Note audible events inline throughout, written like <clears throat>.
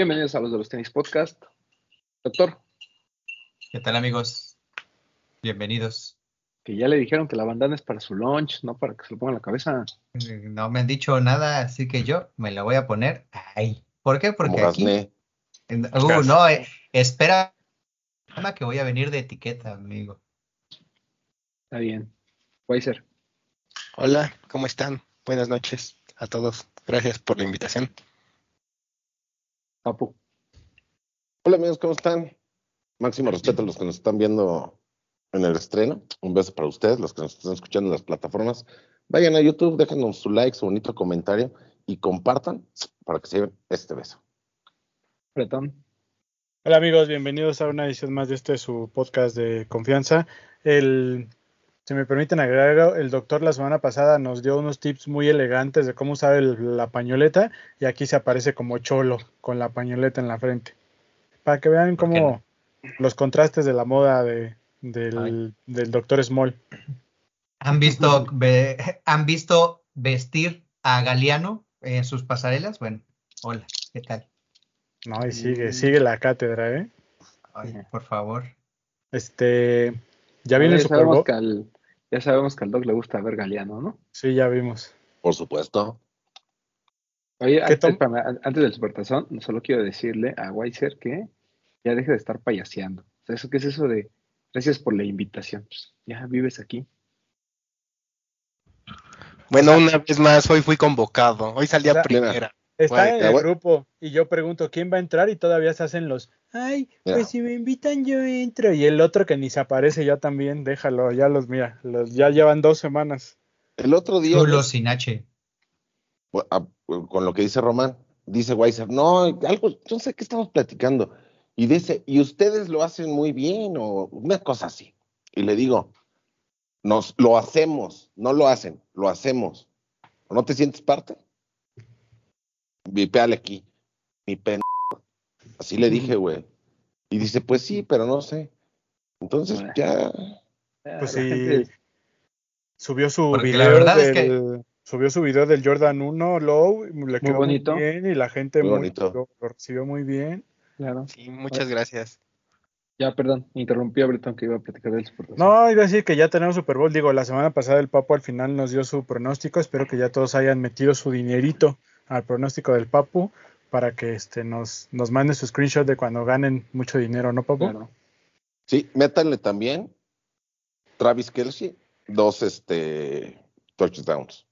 Bienvenidos a los de los tenis podcast. Doctor, ¿Qué tal amigos? Bienvenidos. que ya le dijeron que la bandana es para su lunch, no para que se lo ponga en la cabeza. Eh, No me han dicho nada, así que yo me la voy a poner ahí. ¿Por qué? Porque aquí... Uh, no, eh, espera que voy a venir de etiqueta, amigo. Está bien. Weiser, Hola, ¿cómo están? Buenas noches a todos. Gracias por la invitación. Papu, Hola amigos, ¿cómo están? Máximo respeto a los que nos están viendo en el estreno. Un beso para ustedes, los que nos están escuchando en las plataformas. Vayan a YouTube, déjenos su like, su bonito comentario y compartan para que se lleven este beso. Bretón, Hola amigos, bienvenidos a una edición más de este su podcast de confianza. El, si me permiten agregar, el doctor la semana pasada nos dio unos tips muy elegantes de cómo usar el- la pañoleta y aquí se aparece como cholo con la pañoleta en la frente. Para que vean ¿Por qué cómo los contrastes de la moda de, del, del doctor Small. ¿Han visto, ¿Han visto vestir a Galeano en sus pasarelas? Bueno, hola, ¿qué tal? No, y sigue, sigue la cátedra, ¿eh? Ay, por favor. Este, ya viene el ya Super Bowl. que al, ya sabemos que al Doc le gusta ver Galeano, ¿no? Sí, ya vimos. Por supuesto. Oye, ¿Qué antes, an- antes del supertazón, solo quiero decirle a Weiser que ya deje de estar payaseando. O sea, ¿eso qué es eso de gracias por la invitación? Pues, ya vives aquí. Bueno, una vez más, hoy fui convocado. Hoy salí a Mira. primera. Está Guay, en el grupo y yo pregunto quién va a entrar y todavía se hacen los, ay, pues si me invitan yo entro y el otro que ni se aparece ya también, déjalo, ya los mira, los ya llevan dos semanas. El otro día, Chulo sin H. güey, a- con lo que dice Román, dice Weiser, no, algo, yo sé qué estamos platicando. Y dice, y ustedes lo hacen muy bien, o una cosa así. Y le digo, nos lo hacemos, no lo hacen, lo hacemos. ¿O no te sientes parte? Vipéale aquí, mi pen. Así le dije, güey. Y dice, pues sí, pero no sé. Entonces ya, Ya, Pues la sí, gente- subió su Porque video la verdad es del, subió su video del Jordan 1 Low, le quedó bonito. muy bien y la gente Muy muy- bonito. lo, lo recibió muy bien. claro. Sí, muchas gracias. Ya, perdón, interrumpí a Bretón que iba a platicar del supertazón. No, iba a decir que ya tenemos Super Bowl. Digo, la semana pasada el Papu al final nos dio su pronóstico. Espero que ya todos hayan metido su dinerito al pronóstico del Papu para que este nos, nos manden su screenshot de cuando ganen mucho dinero, ¿no, Papu? Claro. sí, métanle también Travis Kelsey, dos este touchdowns.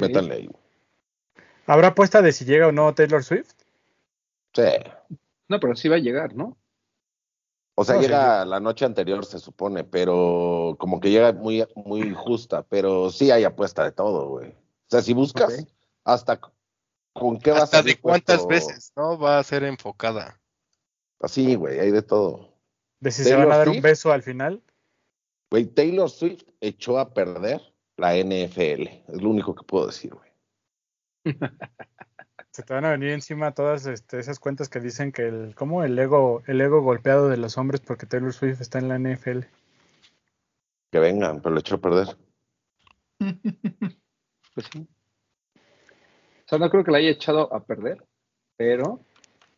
Métanle ahí. ¿Habrá apuesta de si llega o no Taylor Swift? Sí. No, pero sí va a llegar, ¿no? O sea, No, llega la noche anterior, se supone, pero como que llega muy, muy justa, pero sí hay apuesta de todo, güey. O sea, si buscas, hasta con qué vas ¿Hasta a de cuántas veces, no? Va a ser enfocada. Así, güey, hay de todo. ¿De si se Taylor van a dar un beso al final? Güey, Taylor Swift echó a perder la NFL. Es lo único que puedo decir, güey. <laughs> Se te van a venir encima todas este, esas cuentas que dicen que el, ¿cómo? El ego, el ego golpeado de los hombres porque Taylor Swift está en la NFL. Que vengan, pero lo echó a perder. <laughs> Pues sí. O sea, no creo que la haya echado a perder, pero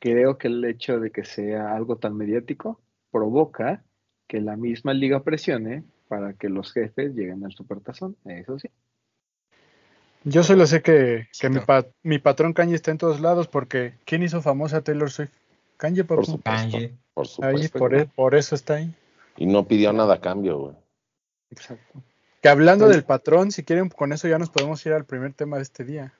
creo que el hecho de que sea algo tan mediático provoca que la misma liga presione para que los jefes lleguen al supertazón. Eso sí. Yo solo sé que, Sí, que mi, no. pa- mi patrón Kanye está en todos lados porque ¿quién hizo famosa a Taylor Swift? Kanye, Por supuesto. Kanye. Por Ahí, supuesto. por, e- por eso está ahí. Y no pidió nada a cambio, güey. Exacto. Que hablando Entonces- del patrón, si quieren, con eso ya nos podemos ir al primer tema de este día.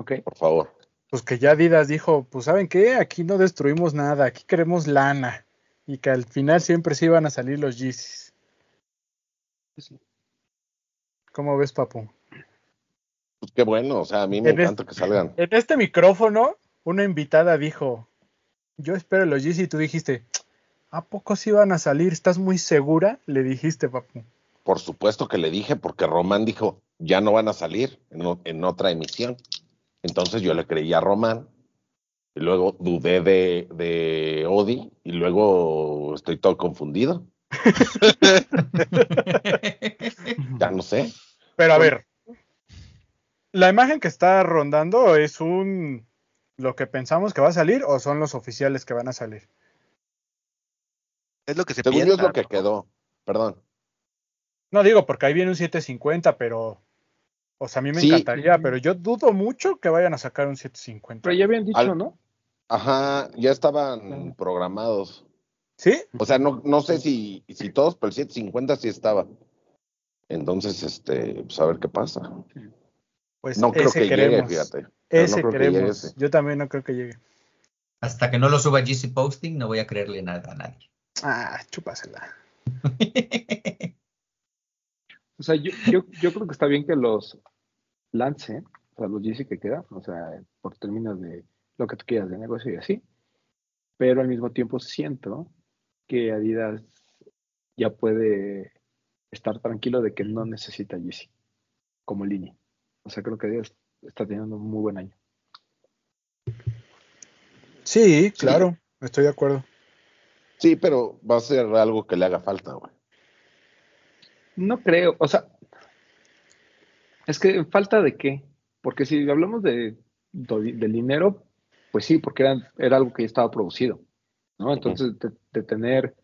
Ok. Por favor. Pues que ya Adidas dijo, pues ¿saben qué? Aquí no destruimos nada, aquí queremos lana. Y que al final siempre sí iban a salir los Yeezys. Sí. ¿Cómo ves, papu? Pues qué bueno, o sea, a mí me En encanta que salgan. En este micrófono, una invitada dijo, yo espero los Yeezy y tú dijiste, ¿a poco sí van a salir? ¿Estás muy segura? Le dijiste, papu. Por supuesto que le dije, porque Román dijo, ya no van a salir en otra emisión. Entonces yo le creí a Román, y luego dudé de, de Odi, y luego estoy todo confundido. <laughs> Ya no sé. Pero a ver, la imagen que está rondando es un lo que pensamos que va a salir o son los oficiales que van a salir? Es lo que se Según yo es lo que quedó. Perdón. No digo porque ahí viene un 750, pero o sea, a mí me Sí. encantaría, pero yo dudo mucho que vayan a sacar un 750. Pero ya habían dicho, Al- ¿no? Ajá, ya estaban programados. ¿Sí? O sea, no, no sé si, si todos, pero el 750 sí estaba. Entonces, este, pues a ver qué pasa. Pues No creo ese que llegue, queremos. fíjate. Pero Ese no creo que llegue queremos. ese. Yo también no creo que llegue. Hasta que no lo suba GC Posting, no voy a creerle nada a nadie. Ah, chúpasela. <laughs> O sea, yo, yo, yo creo que está bien que los lance, o sea, los GC que quedan, o sea, por términos de lo que tú quieras de negocio y así, pero al mismo tiempo siento que Adidas ya puede estar tranquilo de que no necesita GC como línea. O sea, creo que Adidas está teniendo un muy buen año. Sí, claro, estoy de acuerdo. Sí, pero va a ser algo que le haga falta, güey. No creo, o sea, es que falta de qué, porque si hablamos de, dinero, pues sí, porque era, era algo que ya estaba producido, ¿no? Entonces, de, de tener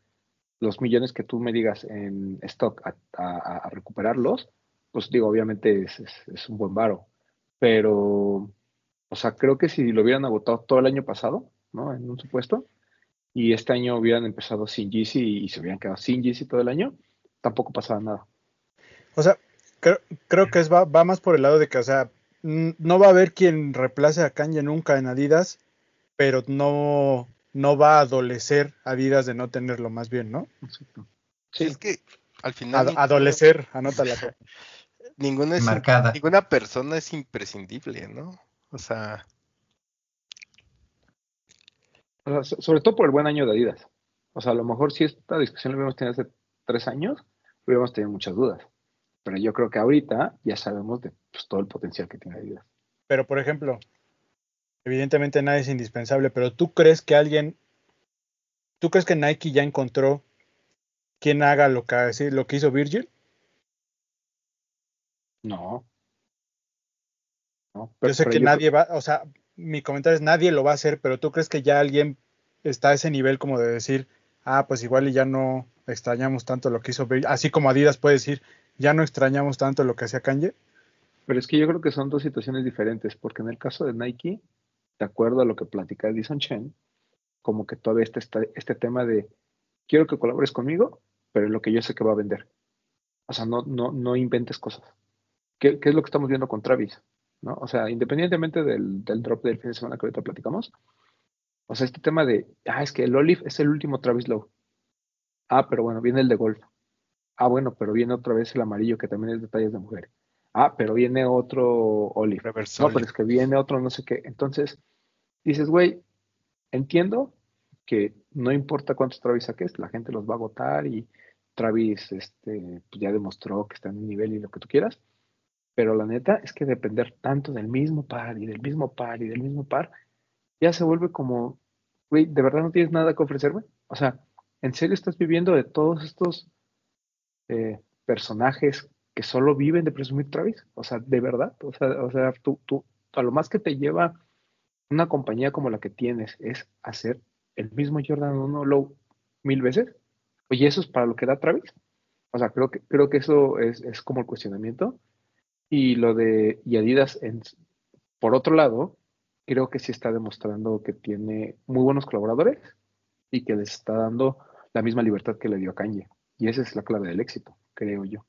los millones que tú me digas en stock a, a- a recuperarlos, pues digo, obviamente es, es- es un buen varo, pero, o sea, creo que si lo hubieran agotado todo el año pasado, ¿no? En un supuesto, y este año hubieran empezado sin GC y, y se hubieran quedado sin GC todo el año, tampoco pasaba nada. O sea, creo, creo que es, va, va más por el lado de que, o sea, no va a haber quien reemplace a Kanye nunca en Adidas, pero no, no va a adolecer Adidas de no tenerlo más bien, ¿no? Sí, es que al final Ad- adolecer, anótala. <laughs> ninguna, es Marcada. ninguna persona es imprescindible, ¿no? O sea, O sea, so- sobre todo por el buen año de Adidas. O sea, a lo mejor si esta discusión la hubiéramos tenido hace tres años, hubiéramos tenido muchas dudas. Pero yo creo que ahorita ya sabemos de pues, todo el potencial que tiene Adidas. Pero, por ejemplo, evidentemente nadie es indispensable, pero ¿tú crees que alguien, tú crees que Nike ya encontró quien haga lo que, sí, lo que hizo Virgil? No. No, Yo sé pero que yo nadie va, o sea, mi comentario es nadie lo va a hacer, pero ¿tú crees que ya alguien está a ese nivel como de decir, ah, pues igual y ya no extrañamos tanto lo que hizo Virgil, así como Adidas puede decir, ya no extrañamos tanto lo que hacía Kanye? Pero es que yo creo que son dos situaciones diferentes, porque en el caso de Nike, de acuerdo a lo que platica Edison Chen, como que todavía está este, este tema de quiero que colabores conmigo, pero en lo que yo sé que va a vender. O sea, no, no, no inventes cosas. ¿Qué, qué es lo que estamos viendo con Travis? ¿no? O sea, independientemente del, del drop del fin de semana que ahorita platicamos, o sea, este tema de, ah, es que el Olive es el último Travis Lowe. Ah, pero bueno, viene el de golf. Ah, bueno, pero viene otra vez el amarillo que también es de tallas de mujer. Ah, pero viene otro Olive. Reverse No, Olive. pero es que viene otro no sé qué. Entonces, dices, güey, entiendo que no importa cuántos Travis saques, la gente los va a agotar y Travis este, pues ya demostró que está en un nivel y lo que tú quieras. Pero la neta es que depender tanto del mismo par y del mismo par y del mismo par, ya se vuelve como, güey, ¿de verdad no tienes nada que ofrecerme? O sea, ¿en serio estás viviendo de todos estos eh, personajes que solo viven de presumir Travis? O sea, ¿de verdad? O sea, o sea tú, tú, a lo más que te lleva una compañía como la que tienes es hacer el mismo Jordan 1 Low mil veces. Oye, ¿eso es para lo que da Travis? O sea, creo que, creo que eso es, es como el cuestionamiento. Y lo de y Adidas, en, por otro lado, creo que sí está demostrando que tiene muy buenos colaboradores y que les está dando la misma libertad que le dio a Kanye. Y esa es la clave del éxito, creo yo.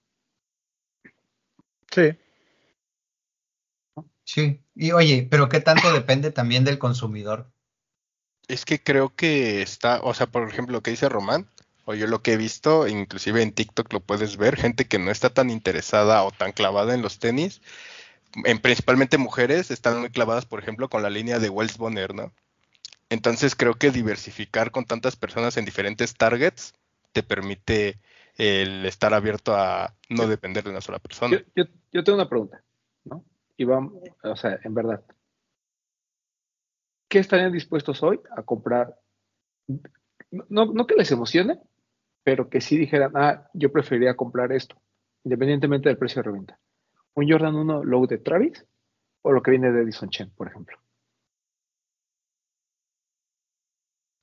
Sí. Sí, y oye, pero ¿qué tanto depende también del consumidor? Es que creo que está, o sea, por ejemplo, lo que dice Román, o yo lo que he visto, inclusive en TikTok lo puedes ver, gente que no está tan interesada o tan clavada en los tenis, en principalmente mujeres, están muy clavadas, por ejemplo, con la línea de Wells Bonner, ¿no? Entonces creo que diversificar con tantas personas en diferentes targets te permite el estar abierto a no depender de una sola persona. Yo, yo, yo tengo una pregunta, ¿no? Y vamos, o sea, en verdad, ¿qué estarían dispuestos hoy a comprar? No, no que les emocione, pero que sí dijeran, ah, yo preferiría comprar esto, independientemente del precio de reventa. Un Jordan 1 Low de Travis o lo que viene de Edison Chen, por ejemplo.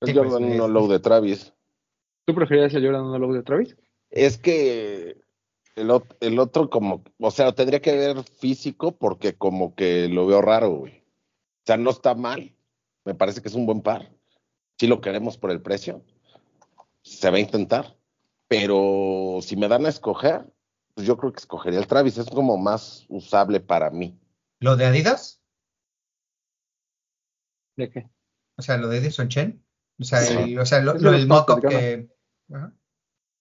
El Sí, pues, Jordan es- no low de Travis. ¿Tú preferías el Jordan no logo de Travis? Es que el, el otro como, o sea, tendría que ver físico porque como que lo veo raro, güey. O sea, no está mal. Me parece que es un buen par. Si lo queremos por el precio, se va a intentar. Pero si me dan a escoger, pues yo creo que escogería el Travis. Es como más usable para mí. ¿Lo de Adidas? ¿De qué? O sea, lo de Edison Chen. O sea, Sí. el- o sea lo, estamos mock-up que. Ajá.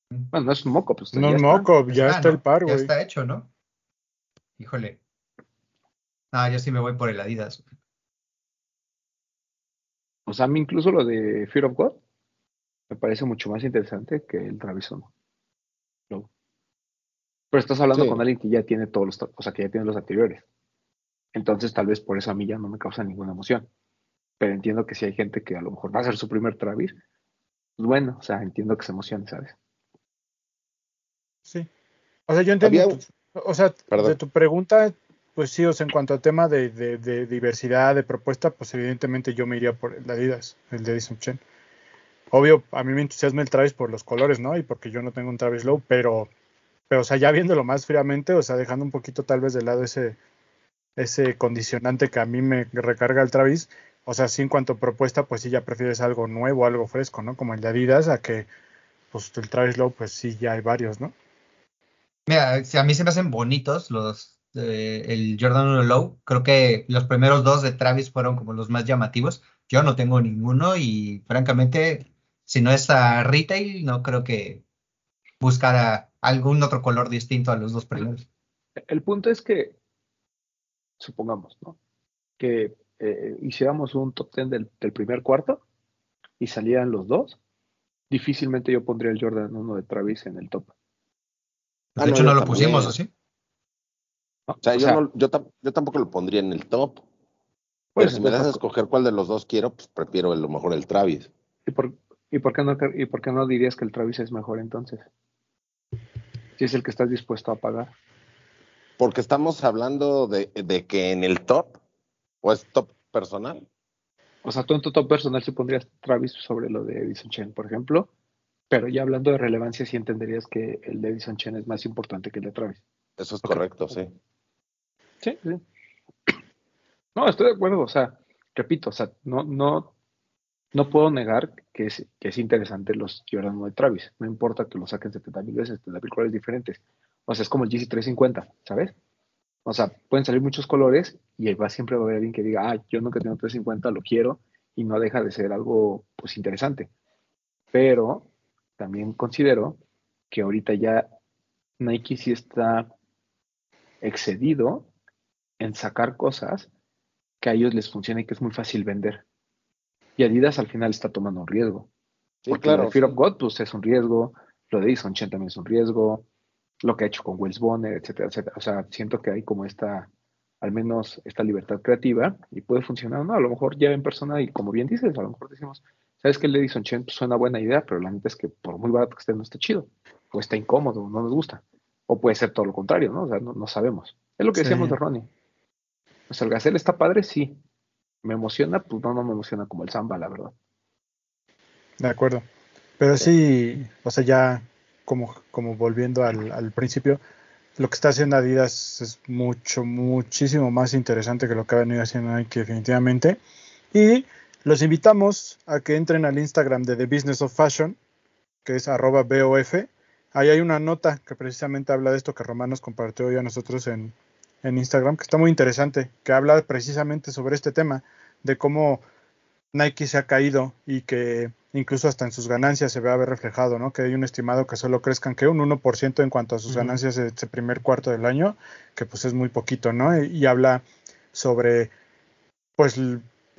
Bueno, no es un moco, pues No ya es está. moco, ya está ¿no? el par, Ya güey. está hecho, ¿no? Híjole. Ah, yo sí me voy por el Adidas. O sea, a mí incluso lo de Fear of God me parece mucho más interesante que el Travis Uno. Low. Pero estás hablando Sí. con alguien que ya tiene todos los, o sea, que ya tiene los anteriores. Entonces, tal vez por eso a mí ya no me causa ninguna emoción. Pero entiendo que si hay gente que a lo mejor va a ser su primer Travis, pues bueno, o sea, entiendo que se emocione, ¿sabes? Sí. O sea, yo entiendo. Había- o sea, Perdón. de tu pregunta, pues sí, o sea, en cuanto a tema de, de- de diversidad, de propuesta, pues evidentemente yo me iría por el de Adidas, el de Edison Chen. Obvio, a mí me entusiasma el Travis por los colores, ¿no? Y porque yo no tengo un Travis Low, pero, pero, o sea, ya viéndolo más fríamente, o sea, dejando un poquito tal vez de lado ese, ese condicionante que a mí me recarga el Travis, o sea, sí en cuanto a propuesta, pues sí ya prefieres algo nuevo, algo fresco, ¿no? Como el de Adidas, a que, pues el Travis Low, pues sí ya hay varios, ¿no? Mira, si a mí se me hacen bonitos los eh, el Jordan 1 Low. Creo que los primeros dos de Travis fueron como los más llamativos. Yo no tengo ninguno y francamente, si no es a retail, no creo que buscara algún otro color distinto a los dos primeros. El punto es que, supongamos, ¿no? Que eh, hiciéramos un top 10 del, del primer cuarto y salieran los dos, difícilmente yo pondría el Jordan 1 de Travis en el top. Ah, De no, hecho, no lo también. pusimos, ¿o sí? ¿no? O sea, O yo, sea, no- yo, tam- yo tampoco lo pondría en el top. Pero pues, si me das a escoger cuál de los dos quiero, pues prefiero a lo mejor el Travis. ¿Y por, y, por qué no, ¿Y por qué no dirías que el Travis es mejor entonces? Si es el que estás dispuesto a pagar. Porque estamos hablando de, de que en el top, o es top personal. O sea, tú en tu top personal sí pondrías Travis sobre lo de Edison Chen, por ejemplo, pero ya hablando de relevancia sí entenderías que el de Edison Chen es más importante que el de Travis. Eso es correcto, sí. Sí, sí. No, estoy de acuerdo, o sea, repito, o sea, no, no, no puedo negar que es, que es interesante los Jordan 1 de Travis. No importa que lo saquen 70 mil veces, 70 mil colores diferentes. O sea, es como el GC350, ¿sabes? O sea, pueden salir muchos colores y ahí va siempre va a haber alguien que diga, ah, yo nunca tengo 350, lo quiero, y no deja de ser algo, pues, interesante. Pero también considero que ahorita ya Nike sí está excedido en sacar cosas que a ellos les funciona y que es muy fácil vender. Y Adidas al final está tomando un riesgo. Sí, porque claro. Fear of God pues, es un riesgo, lo de Edison Chen también es un riesgo, lo que ha hecho con Wells Bonner, etcétera, etcétera. O sea, siento que hay como esta, al menos esta libertad creativa y puede funcionar, ¿no? A lo mejor ya en persona y como bien dices, a lo mejor decimos, ¿sabes que el Edison Chen pues, suena buena idea, pero la neta es que por muy barato que esté no está chido, o está incómodo, no nos gusta. O puede ser todo lo contrario, ¿no? O sea, no, no sabemos. Es lo que Sí. decíamos de Ronnie. Sea, el Gazelle está padre, sí. ¿Me emociona? Pues no, no me emociona como el Samba, la verdad. De acuerdo. Pero sí, o sea, ya como, como volviendo al, al principio, lo que está haciendo Adidas es mucho, muchísimo más interesante que lo que ha venido haciendo Nike definitivamente. Y los invitamos a que entren al Instagram de The Business of Fashion, que es arroba BOF. Ahí hay una nota que precisamente habla de esto que Román nos compartió hoy a nosotros en, en Instagram, que está muy interesante, que habla precisamente sobre este tema, de cómo Nike se ha caído y que incluso hasta en sus ganancias se ve haber reflejado, ¿no? Que hay un estimado que solo crezcan que un 1% en cuanto a sus ganancias de este primer cuarto del año, que pues es muy poquito, ¿no? Y, y habla sobre, pues,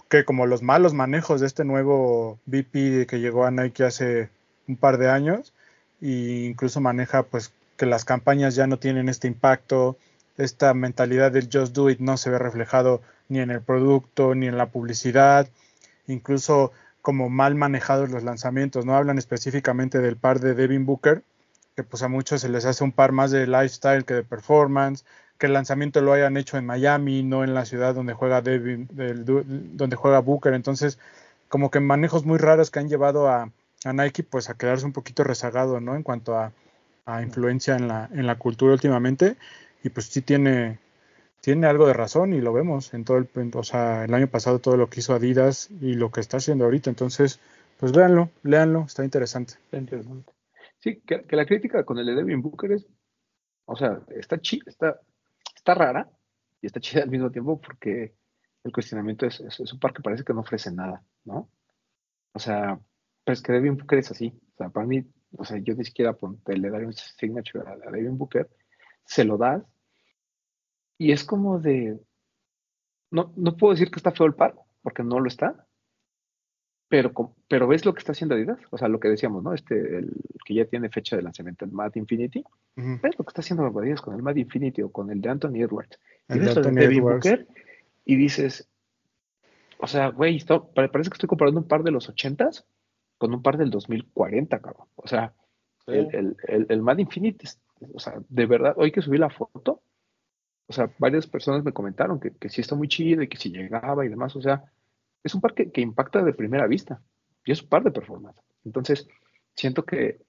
que como los malos manejos de este nuevo VP que llegó a Nike hace un par de años, e incluso maneja, pues, que las campañas ya no tienen este impacto, esta mentalidad del just do it no se ve reflejado ni en el producto, ni en la publicidad, incluso como mal manejados los lanzamientos, ¿no? Hablan específicamente del par de Devin Booker, que pues a muchos se les hace un par más de lifestyle que de performance, que el lanzamiento lo hayan hecho en Miami, no en la ciudad donde juega Devin, del- donde juega Booker, entonces como que manejos muy raros que han llevado a, a Nike pues a quedarse un poquito rezagado, ¿no? En cuanto a, a influencia en la, en la cultura últimamente. Y pues sí tiene, tiene algo de razón y lo vemos en todo el, o sea, el año pasado todo lo que hizo Adidas y lo que está haciendo ahorita. Entonces, pues véanlo, léanlo, está interesante. Está interesante. Sí, que, la crítica con el de Devin Booker es, o sea, está chida, está, está rara y está chida al mismo tiempo porque el cuestionamiento es, es, es un par que parece que no ofrece nada, ¿no? O sea, pues que Devin Booker es así. O sea, para mí, o sea, yo ni siquiera le daré un signature a, a Devin Booker, se lo das y es como de, no, no puedo decir que está feo el par, porque no lo está, pero, pero ves lo que está haciendo Adidas, o sea, lo que decíamos, ¿no? Este, el que ya tiene fecha de lanzamiento, el Mad Infinity, Ujú. ves lo que está haciendo Adidas con el Mad Infinity o con el de Anthony Edwards. Y El de ves lo de. Booker y dices, o sea, güey, parece que estoy comparando un par de los 80s con un par del 2040, cabrón. O sea, el, el, el, el Mad Infinity, o sea, de verdad, hoy que subí la foto, o sea, varias personas me comentaron que, que sí está muy chido y que si llegaba y demás, o sea, es un par que, impacta de primera vista y es un par de performance. Entonces, siento que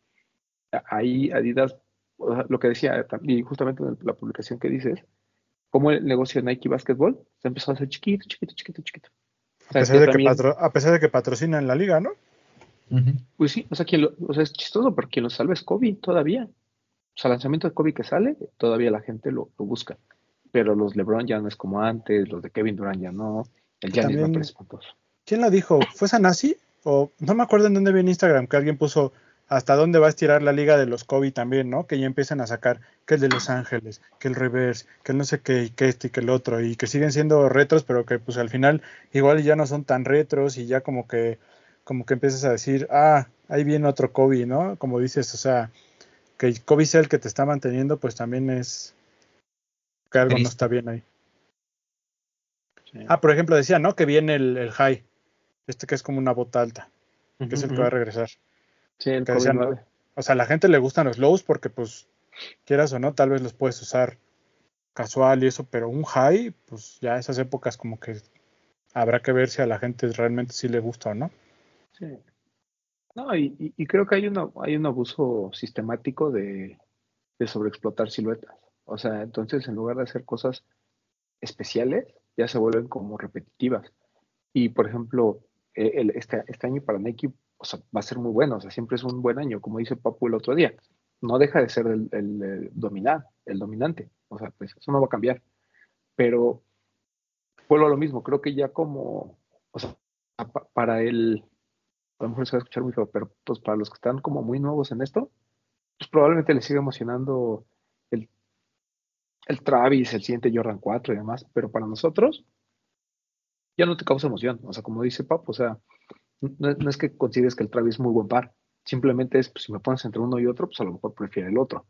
ahí Adidas, o sea, lo que decía, y justamente en la publicación que dices, como el negocio de Nike Basketball se empezó a hacer chiquito, chiquito, chiquito, chiquito. O A pesar, de que patro- a pesar de que patrocinan la liga, ¿no? Pues sí, o sea, quien lo- o sea, es chistoso, pero quien lo salva es Kobe todavía. O sea, el lanzamiento de Kobe que sale, todavía la gente lo, lo busca. Pero los LeBron ya no es como antes, los de Kevin Durant ya no. El Giannis me también- parece espantoso. ¿Quién lo dijo? ¿Fue Sanasi? O no me acuerdo en dónde vi en Instagram que alguien puso hasta dónde va a estirar la liga de los Kobe también, ¿no? Que ya empiezan a sacar que el de Los Ángeles, que el reverse, que el no sé qué, y que este y que el otro, y que siguen siendo retros, pero que pues al final igual ya no son tan retros y ya como que como que empiezas a decir, ah, ahí viene otro Kobe, ¿no? Como dices, o sea, que el Kobe sea el que te está manteniendo, pues también es que algo no está bien ahí. Sí. Ah, por ejemplo, decía, ¿no? Que viene el, el high, este que es como una bota alta, que es el que va a regresar. Sí, el que Kobe decían, 9. O sea, a la gente le gustan los lows porque, pues, quieras o no, tal vez los puedes usar casual y eso, pero un high, pues ya esas épocas como que habrá que ver si a la gente realmente sí le gusta o no. Sí. No, y, y- y creo que hay, una, hay un abuso sistemático de, de sobreexplotar siluetas. O sea, entonces en lugar de hacer cosas especiales, ya se vuelven como repetitivas. Y por ejemplo, eh, el- este, este año para Nike o sea, va a ser muy bueno, o sea, siempre es un buen año, como dice Papu el otro día. No deja de ser el, el, eh, dominar, el dominante. O sea, pues eso no va a cambiar. Pero vuelvo a lo mismo, creo que ya como, o sea, pa- para el, a lo mejor se va a escuchar muy feo, pero pues para los que están como muy nuevos en esto, pues probablemente les siga emocionando el, el Travis, el siguiente Jordan 4 y demás, pero para nosotros ya no te causa emoción. O sea, como dice Papo, o sea, no, es que consideres que el Travis es muy buen par, simplemente es, pues, si me pones entre uno y otro, pues a lo mejor prefiero el otro,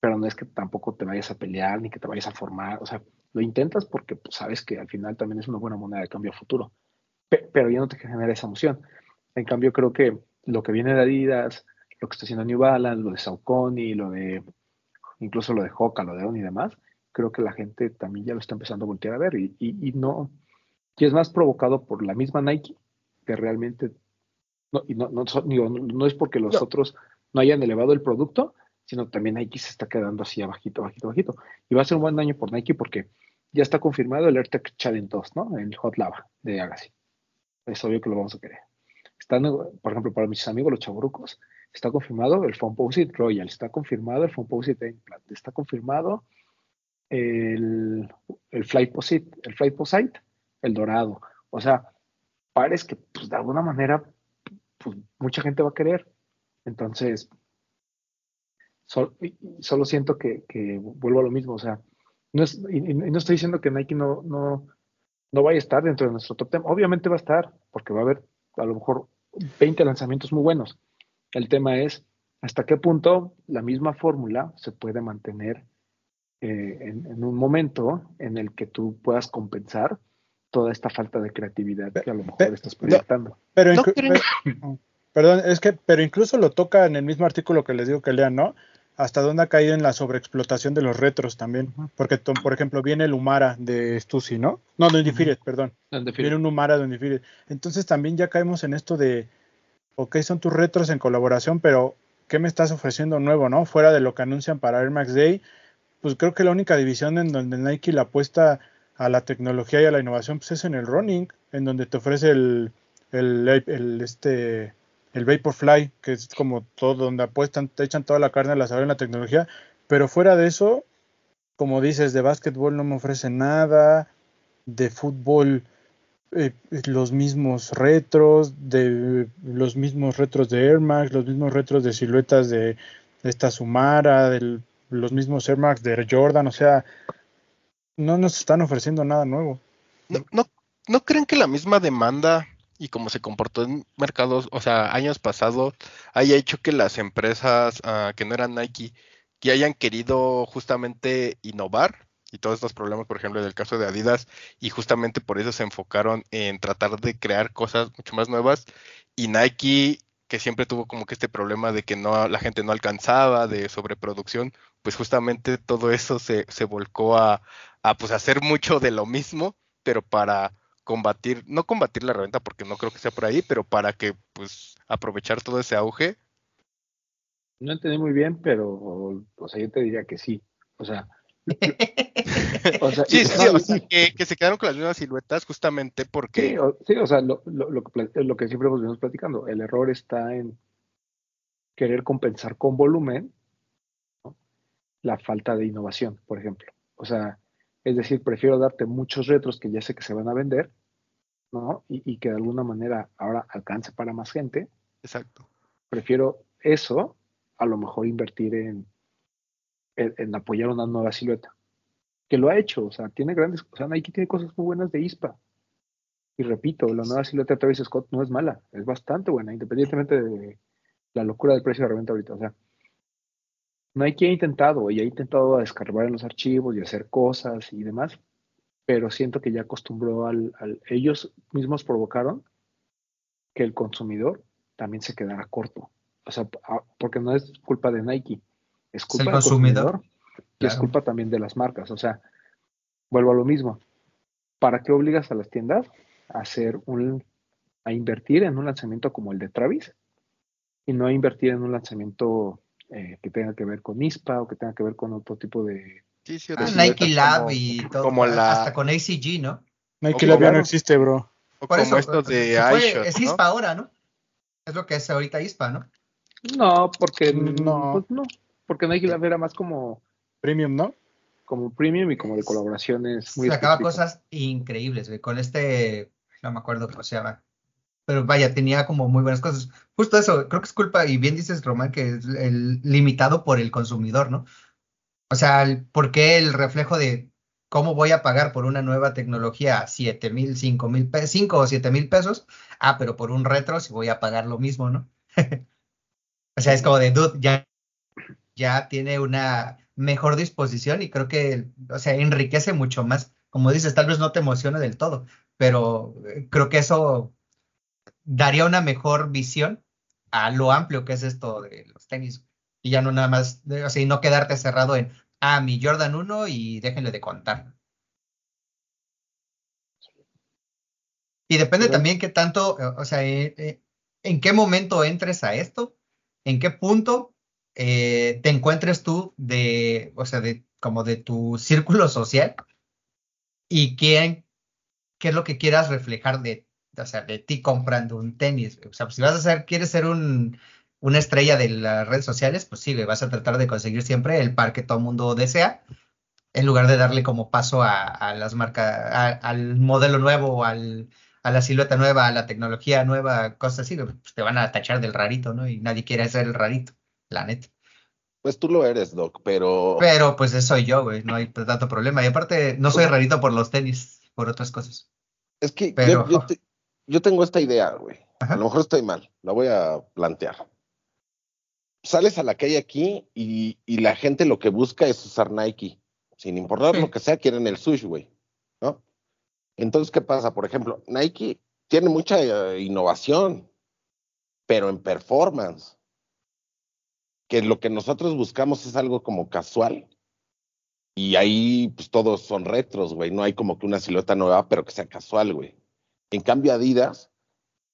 pero no es que tampoco te vayas a pelear ni que te vayas a formar, o sea, lo intentas porque pues, sabes que al final también es una buena moneda de cambio a futuro, Pe- pero ya no te genera esa emoción. En cambio, creo que lo que viene de Adidas, lo que está haciendo New Balance, lo de Saucony, lo de incluso lo de Hoka, lo de On y demás, creo que la gente también ya lo está empezando a voltear a ver y, y- y no, y es más provocado por la misma Nike que realmente, no, y no, no, digo, no- es porque los otros no hayan elevado el producto, sino también Nike se está quedando así abajito, bajito, bajito. Y va a ser un buen año por Nike porque ya está confirmado el AirTag Challenge 2, ¿no? El Hot Lava de Agassi. Es obvio que lo vamos a querer. Están, por ejemplo, para mis amigos los chaburucos, está confirmado el Composite Royal, está confirmado el Composite Implant, está confirmado el, el Flight el Flight el dorado. O sea, pares que pues de alguna manera pues, mucha gente va a querer. Entonces, solo siento que, que vuelvo a lo mismo. O sea, no, es, y, y no estoy diciendo que Nike no, no, no vaya a estar dentro de nuestro top 10. Obviamente va a estar, porque va a haber a lo mejor 20 lanzamientos muy buenos. El tema es hasta qué punto la misma fórmula se puede mantener eh, en, en un momento en el que tú puedas compensar toda esta falta de creatividad que a lo mejor estás proyectando. Pero perdón, es que, pero incluso lo toca en el mismo artículo que les digo que lean, ¿no? hasta dónde ha caído en la sobreexplotación de los retros también. Porque, por ejemplo, viene el Humara de Stussy, ¿no? No, de Undefired, perdón. En definitiva. Viene un Humara de Undefired. Entonces también ya caemos en esto de, ok, son tus retros en colaboración, pero ¿qué me estás ofreciendo nuevo, no? Fuera de lo que anuncian para Air Max Day, pues creo que la única división en donde Nike la apuesta a la tecnología y a la innovación pues es en el running, en donde te ofrece el, este el Vaporfly, que es como todo donde apuestan, te echan toda la carne al asador en la tecnología, pero fuera de eso, como dices, de básquetbol no me ofrece nada, de fútbol eh, los mismos retros, de los mismos retros de Air Max, los mismos retros de siluetas de esta Sumara, del- los mismos Air Max de Jordan, o sea, no nos están ofreciendo nada nuevo. ¿No, no, ¿no creen que la misma demanda y como se comportó en mercados, o sea, años pasados, haya hecho que las empresas ah, que no eran Nike, que hayan querido justamente innovar y todos estos problemas, por ejemplo, en el caso de Adidas, y justamente por eso se enfocaron en tratar de crear cosas mucho más nuevas, y Nike, que siempre tuvo como que este problema de que no la gente no alcanzaba, de sobreproducción, pues justamente todo eso se, se volcó a, a pues hacer mucho de lo mismo, pero para combatir, no combatir la reventa porque no creo que sea por ahí, pero para que pues aprovechar todo ese auge. No entendí muy bien, pero, o sea, yo te diría que sí. O sea, <laughs> o sea, Sí, sí, sí, o sea, que, que se quedaron con las mismas siluetas justamente Sí, porque o, sí, o sea, lo, lo, lo que, lo que siempre hemos venido platicando, el error está en querer compensar con volumen. La falta de innovación, por ejemplo. O sea, es decir, prefiero darte muchos retros que ya sé que se van a vender, ¿no? Y, y que de alguna manera ahora alcance para más gente. exacto. Prefiero eso a lo mejor invertir en, en, en apoyar una nueva silueta. Que lo ha hecho, o sea, tiene grandes, o sea, Nike tiene cosas muy buenas de ISPA. Y repito, la nueva silueta de Travis Scott no es mala, es bastante buena, independientemente de la locura del precio de reventa ahorita. O sea, Nike ha intentado y ha intentado escarbar en los archivos y hacer cosas y demás, pero siento que ya acostumbró al, al- ellos mismos provocaron que el consumidor también se quedara corto. O sea, porque no es culpa de Nike, es culpa el del consumidor. consumidor y es culpa también de las marcas. O sea, vuelvo a lo mismo. ¿Para qué obligas a las tiendas a hacer un, a invertir en un lanzamiento como el de Travis y no a invertir en un lanzamiento eh, que tenga que ver con ISPA o que tenga que ver con otro tipo de Sí, sí, Ah, Nike Lab como- y todo. como la- Hasta con ACG, ¿no? Nike Lab ya no existe, bro. o Por como eso. estos de se fue- iShot, es ¿no? ISPA ahora, ¿no? Es lo que es ahorita ISPA, ¿no? no porque No. pues no porque Nike Lab era más como Premium, ¿no? como premium y como de colaboraciones muy Sacaba específicas. cosas increíbles, güey. Con este, no me acuerdo cómo se llama. Pero vaya, tenía como muy buenas cosas. Justo eso, creo que es culpa, y bien dices, Román, que es limitado por el consumidor, ¿no? O sea, ¿por qué el reflejo de cómo voy a pagar por una nueva tecnología siete mil, cinco mil, pe- cinco o siete mil pesos? Ah, pero por un retro sí voy a pagar lo mismo, ¿no? <laughs> O sea, es como de, dude, ya, ya tiene una mejor disposición y creo que, o sea, enriquece mucho más. Como dices, tal vez no te emociona del todo, pero eh, creo que eso daría una mejor visión a lo amplio que es esto de los tenis. Y ya no nada más, o sea, y no quedarte cerrado en, ah, mi Jordan 1 y déjenle de contar. Y depende también qué tanto, eh, o sea, eh, eh, en qué momento entres a esto, en qué punto eh, te encuentres tú de, o sea, de como de tu círculo social y quién, qué es lo que quieras reflejar de, o sea, de ti comprando un tenis. O sea, pues, si vas a ser, quieres ser un, una estrella de las redes sociales, pues sí, vas a tratar de conseguir siempre el par que todo el mundo desea, en lugar de darle como paso a, a las marcas, a- al modelo nuevo, al, a la silueta nueva, a la tecnología nueva, cosas así, pues te van a tachar del rarito, ¿no? Y nadie quiere ser el rarito, la neta. Pues tú lo eres, Doc, pero Pero pues eso soy yo, güey, no hay tanto problema. Y aparte, no soy rarito por los tenis, por otras cosas. es que yo- pero- yo, te- yo tengo esta idea, güey. Ajá. A lo mejor estoy mal, la voy a plantear. Sales a la calle aquí y, y la gente lo que busca es usar Nike. Sin importar Sí. lo que sea, quieren el sush, güey. ¿No? Entonces, ¿qué pasa? Por ejemplo, Nike tiene mucha eh, innovación, pero en performance. que lo que nosotros buscamos es algo como casual. Y ahí, pues todos son retros, güey. No hay como que una silueta nueva, pero que sea casual, güey. En cambio, Adidas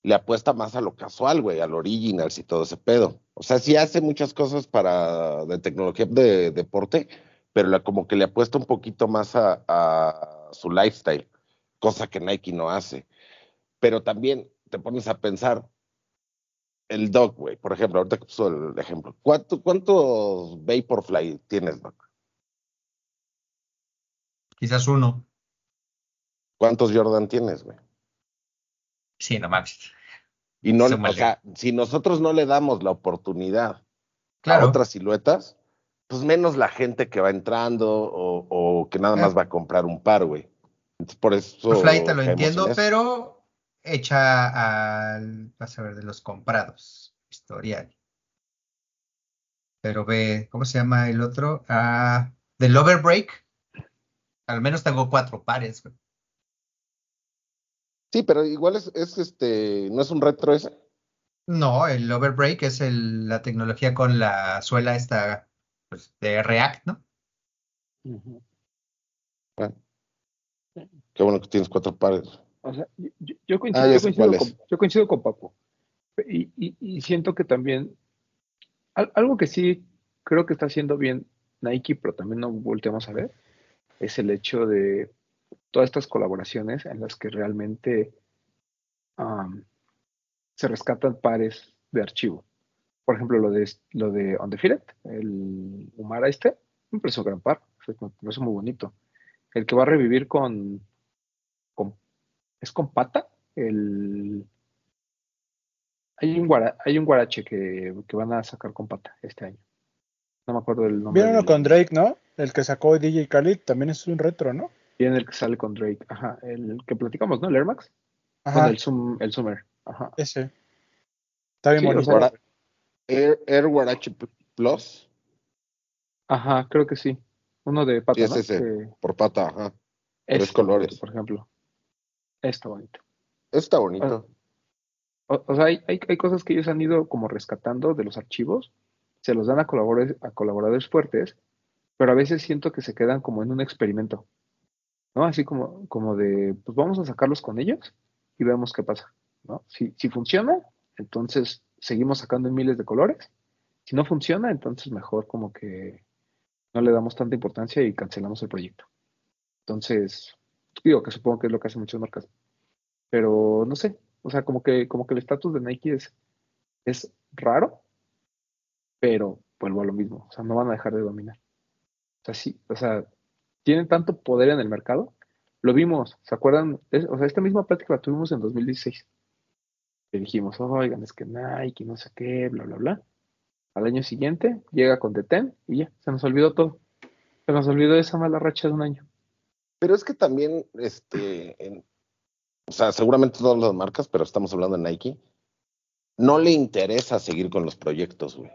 le apuesta más a lo casual, güey, al originals y todo ese pedo. O sea, sí hace muchas cosas para de tecnología de, deporte, pero la, como que le apuesta un poquito más a, a su lifestyle, cosa que Nike no hace. Pero también te pones a pensar, el Doc, güey, por ejemplo, ahorita que puso el ejemplo, ¿cuánto, ¿cuántos Vaporfly tienes, Doc? Quizás uno. ¿Cuántos Jordan tienes, güey? Sí, no mames. Y no, o sea, si nosotros no le damos la oportunidad a otras siluetas, pues menos la gente que va entrando o, que nada más va a comprar un par, güey. por eso. Fly te lo entiendo, pero hecha al, vas a ver, de los comprados, historial. Pero ve, ¿cómo se llama el otro? Ah, del Overbreak. Al menos tengo cuatro pares, güey. Sí, pero igual es, es este, ¿no es un retro ese? No, el Overbreak es el, la tecnología con la suela esta pues, de React, ¿no? Bueno. Qué bueno que tienes cuatro pares. O sea, yo, coincido, ah, yo, coincido con, Papo. Y, y, siento que también, algo que sí creo que está haciendo bien Nike, pero también no volteamos a ver, es el hecho de todas estas colaboraciones en las que realmente se rescatan pares de archivo. Por ejemplo, lo de lo de On the Firet, el Humara este, me parece un gran par, me parece muy bonito. El que va a revivir con, es con pata, el hay un, hay un guarache que, van a sacar con pata este año. No me acuerdo del nombre. Viene uno con Drake, ¿no? El que sacó DJ Khalid también es un retro, ¿no? Viene el que sale con Drake, ajá, el que platicamos, ¿no? El Air Max. Ajá. el, Zoom, el Summer, ajá. Ese. Está bien bonito. Air, Air Plus. Ajá, creo que sí. Uno de pata, sí, es ese, por pata, ajá. Tres este, colores. Por ejemplo. Está bonito. Está bonito. O, sea, hay, hay, cosas que ellos han ido como rescatando de los archivos, se los dan a colaboradores, a colaboradores fuertes, pero a veces siento que se quedan como en un experimento. ¿No? Así como, como de, pues vamos a sacarlos con ellos y vemos qué pasa, ¿no? Si, si funciona, entonces seguimos sacando en miles de colores. Si no funciona, entonces mejor como que no le damos tanta importancia y cancelamos el proyecto. Entonces, digo que supongo que es lo que hacen muchas marcas. Pero no sé, o sea, como que, como que el estatus de Nike es, es raro, pero vuelvo a lo mismo, o sea, no van a dejar de dominar. O sea, sí, o sea, tienen tanto poder en el mercado. Lo vimos, ¿se acuerdan? o sea, esta misma plática la tuvimos en 2016. Le dijimos, oigan, es que Nike, no sé qué, bla, bla, bla. Al año siguiente llega con Deten y ya, se nos olvidó todo. Se nos olvidó esa mala racha de un año. Pero es que también, este, o sea, seguramente todas las marcas, pero estamos hablando de Nike, no le interesa seguir con los proyectos, güey.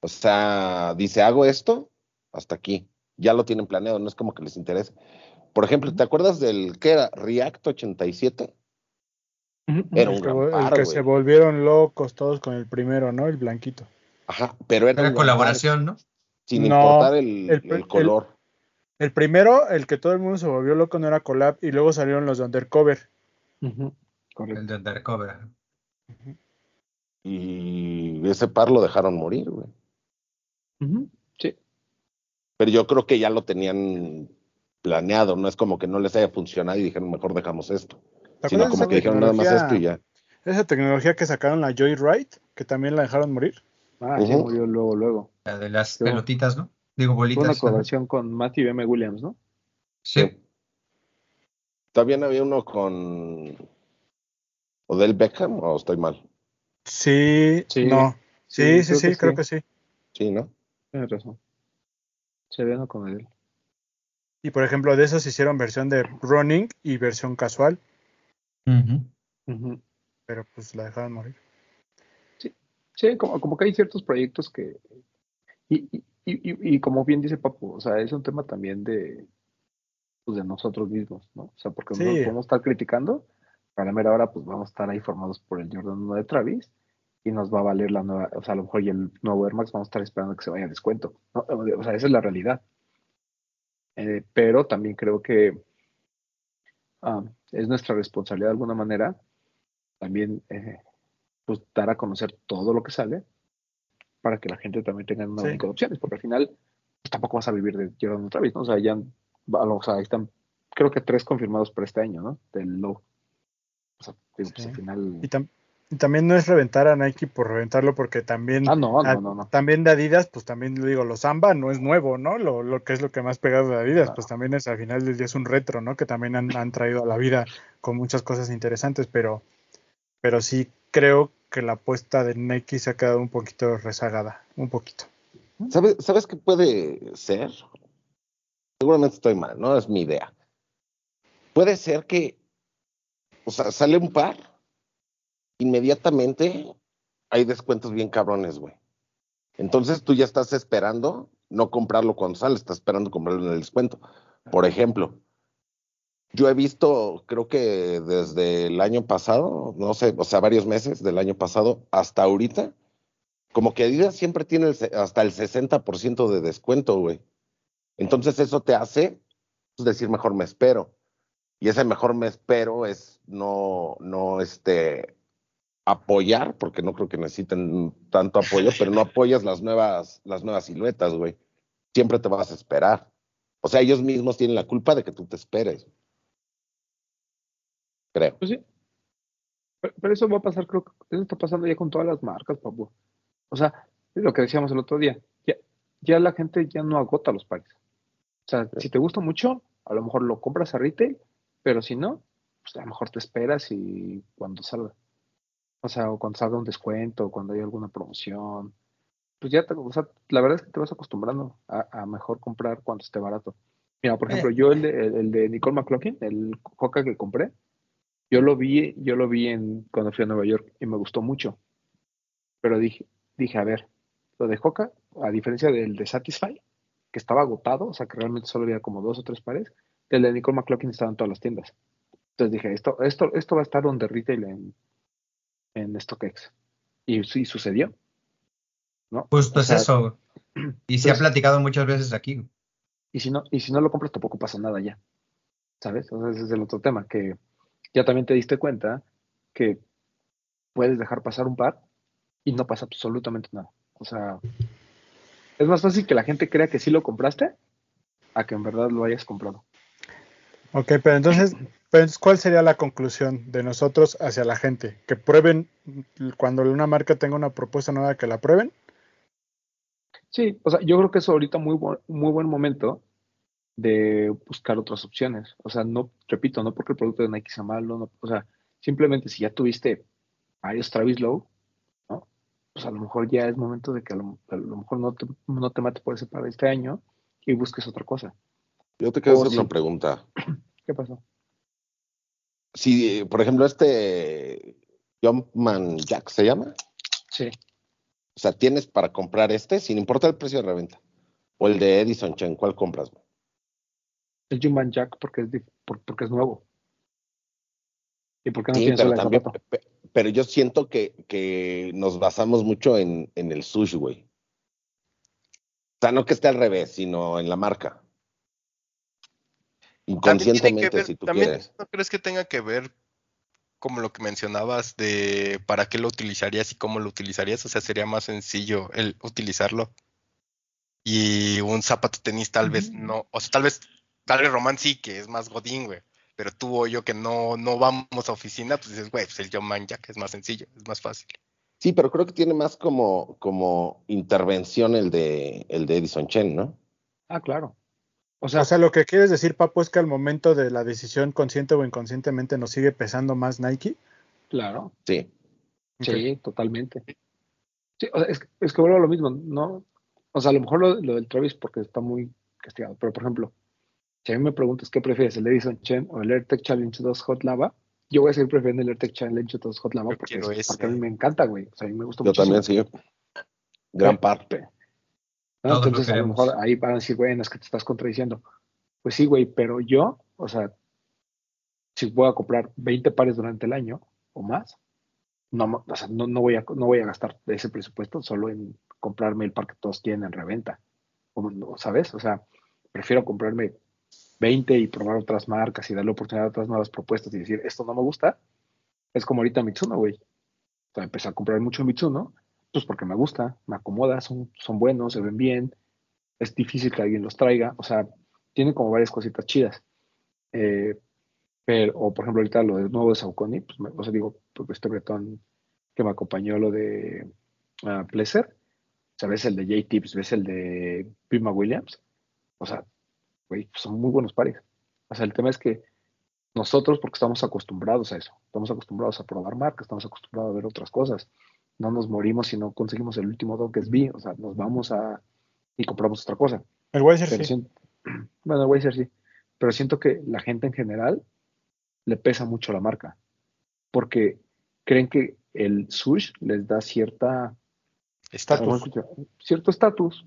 O sea, dice, hago esto hasta aquí ya lo tienen planeado, no es como que les interese. Por ejemplo, ¿te acuerdas del que era React 87? Era un el que se volvieron locos todos con el primero, ¿no? El blanquito. Ajá, pero era, una colaboración, ¿no? Sin importar el, color. El, primero, el que todo el mundo se volvió loco, no era collab, y luego salieron los de Undercover. El de Undercover. Y ese par lo dejaron morir, güey pero yo creo que ya lo tenían planeado, no es como que no les haya funcionado y dijeron, mejor dejamos esto, sino como que dijeron nada más esto y ya. Esa tecnología que sacaron la Joyride, que también la dejaron morir. Ah, sí, murió luego, luego. La de las pelotitas, ¿no? Digo, bolitas. una colaboración con Matthew M. Williams, ¿no? Sí. También había uno con Odell Beckham, o estoy mal. Sí, sí, no. Sí, sí, sí, creo que sí. Sí, ¿no? Tienes razón. Se ve con él. Y por ejemplo, de esos hicieron versión de running y versión casual. Pero pues la dejaron morir. Sí, sí como, como que hay ciertos proyectos que. Y, y, y, y, como bien dice Papu, o sea, es un tema también de, pues, de nosotros mismos, ¿no? O sea, porque no podemos estar criticando, para la mera hora, pues vamos a estar ahí formados por el Jordan 1 de Travis, y nos va a valer la nueva, o sea, a lo mejor y el nuevo Air Max vamos a estar esperando que se vaya a descuento. ¿no? O sea, esa es la realidad. Eh, pero también creo que ah, es nuestra responsabilidad de alguna manera también eh, pues, dar a conocer todo lo que sale para que la gente también tenga una Sí. única opciones, porque al final pues, tampoco vas a vivir de Jordan otra vez, ¿no? O sea, ya, o sea, ahí están, creo que tres confirmados para este año, ¿no? Del low. O sea, digo, pues al final. Y también no es reventar a Nike por reventarlo, porque también, Ah, no, no, no, no. también de Adidas, pues también lo digo, los Samba no es nuevo, ¿no? Lo, lo que es lo que más pegado de Adidas, Claro. pues también es al final del día es un retro, ¿no? Que también han, han traído a la vida con muchas cosas interesantes, pero, pero sí creo que la apuesta de Nike se ha quedado un poquito rezagada, un poquito. ¿Sabes, ¿Sabes qué puede ser? Seguramente estoy mal, ¿no? Es mi idea. Puede ser que, o sea, sale un par, inmediatamente hay descuentos bien cabrones, güey. Entonces tú ya estás esperando no comprarlo cuando sale, estás esperando comprarlo en el descuento. Por ejemplo, yo he visto, creo que desde el año pasado, no sé, o sea, varios meses del año pasado hasta ahorita, como que Adidas siempre tiene el hasta el 60% de descuento, güey. Entonces eso te hace pues, decir mejor me espero. Y ese mejor me espero es no, no este, apoyar, porque no creo que necesiten tanto apoyo, pero no apoyas las nuevas, las nuevas siluetas, güey. Siempre te vas a esperar. O sea, ellos mismos tienen la culpa de que tú te esperes. Creo. Pues sí. Pero, pero eso va a pasar, creo que eso está pasando ya con todas las marcas, papu. O sea, es lo que decíamos el otro día. Ya, ya la gente ya no agota los pares. O sea, si te gusta mucho, a lo mejor lo compras a retail, pero si no, pues a lo mejor te esperas y cuando salga. O sea, o cuando salga un descuento, o cuando hay alguna promoción. Pues ya, te, o sea, la verdad es que te vas acostumbrando a, a mejor comprar cuando esté barato. Mira, por ejemplo, yo el de, el, el de Nicole McLaughlin, el Coca que compré, yo lo vi, yo lo vi en cuando fui a Nueva York y me gustó mucho. Pero dije, dije, a ver, lo de Hoka, a diferencia del de Satisfy, que estaba agotado, o sea que realmente solo había como dos o tres pares, el de Nicole McLaughlin estaba en todas las tiendas. Entonces dije, esto, esto, esto va a estar donde retail en, en StockX. Y sí sucedió. ¿no? Justo O es sea, eso. <clears throat> Y se ha platicado muchas veces aquí. Y si no, y si no lo compras tampoco pasa nada ya. ¿Sabes? O sea, ese es el otro tema, que ya también te diste cuenta que puedes dejar pasar un par y no pasa absolutamente nada. O sea, es más fácil que la gente crea que sí lo compraste a que en verdad lo hayas comprado. Ok, pero entonces, pero entonces, ¿cuál sería la conclusión de nosotros hacia la gente? Que prueben, cuando una marca tenga una propuesta nueva, que la prueben. Sí, o sea, yo creo que es ahorita muy, bu- muy buen momento de buscar otras opciones. O sea, no, repito, no porque el producto de Nike sea malo, no, o sea, simplemente si ya tuviste varios Travis Low, ¿no? Pues a lo mejor ya es momento de que a lo, a lo mejor no te, no te mates por ese par este año y busques otra cosa. Yo te quiero hacer sí. una pregunta. <clears throat> ¿Qué pasó? Si, por ejemplo, este Jumpman Jack se llama, Sí. o sea, tienes para comprar este sin importar el precio de reventa. O el de Edison Chen, ¿cuál compras? güey? El Jumpman Jack porque es, porque es nuevo. ¿Y por qué no Sí, tienes pero también, pero yo siento que, que nos basamos mucho en, en el sushi, güey. O sea, no que esté al revés, sino en la marca. Inconscientemente, ver- si tú también, quieres. ¿No crees que tenga que ver como lo que mencionabas de para qué lo utilizarías y cómo lo utilizarías? O sea, sería más sencillo el utilizarlo. Y un zapato tenis tal vez no, o sea, tal vez, tal vez Román sí, que es más godín, güey. Pero tú o yo que no, no vamos a oficina, pues dices, güey, pues el John Man Jack es más sencillo, es más fácil. Sí, pero creo que tiene más como, como intervención el de, el de Edison Chen, ¿no? Ah, claro. O sea, O sea, lo que quieres decir, Papo, es que al momento de la decisión, consciente o inconscientemente, nos sigue pesando más Nike. claro. Sí. Sí, totalmente. Sí, o sea, es, que- es que vuelvo a lo mismo, ¿no? O sea, a lo mejor lo, lo del Travis porque está muy castigado, pero por ejemplo, si a mí me preguntas qué prefieres, el Edison Chen o el AirTech Challenge 2 Hot Lava, yo voy a seguir prefiriendo el AirTech Challenge 2 Hot Lava Yo porque, a mí me encanta, güey. O sea, a mí me gusta Yo mucho. también sí. Gran par. ¿No? Todos lo Entonces, a lo mejor ahí van a decir, es que te estás contradiciendo. Pues sí, güey, pero yo, o sea, si voy a comprar 20 pares durante el año o más, no, o sea, no, no voy a, no voy a gastar ese presupuesto solo en comprarme el par que todos tienen en reventa. No, ¿Sabes? O sea, prefiero comprarme 20 y probar otras marcas y darle oportunidad a otras nuevas propuestas y decir, esto no me gusta. Es como ahorita Mitsuno, güey. O sea, empecé a comprar mucho Mitsuno, pues porque me gusta, me acomoda, son, son buenos, se ven bien, es difícil que alguien los traiga, o sea, tienen como varias cositas chidas. Eh, pero, o por ejemplo, ahorita lo de nuevo de Saucony, pues, me- o sea, digo, pues, este bretón que me acompañó lo de Pleasure, o sea, ves el de J-Tips, ves el de Prima Williams, o sea, güey, pues, son muy buenos pares. O sea, el tema es que nosotros, porque estamos acostumbrados a eso, estamos acostumbrados a probar marcas, estamos acostumbrados a ver otras cosas. No nos morimos si no conseguimos el último que es B, o sea, nos vamos a y compramos otra cosa. El Weiser Pero sí. siento- <clears throat> bueno, voy a decir sí, pero siento que la gente en general le pesa mucho la marca, porque creen que el sush les da cierta Estatus. cierto estatus,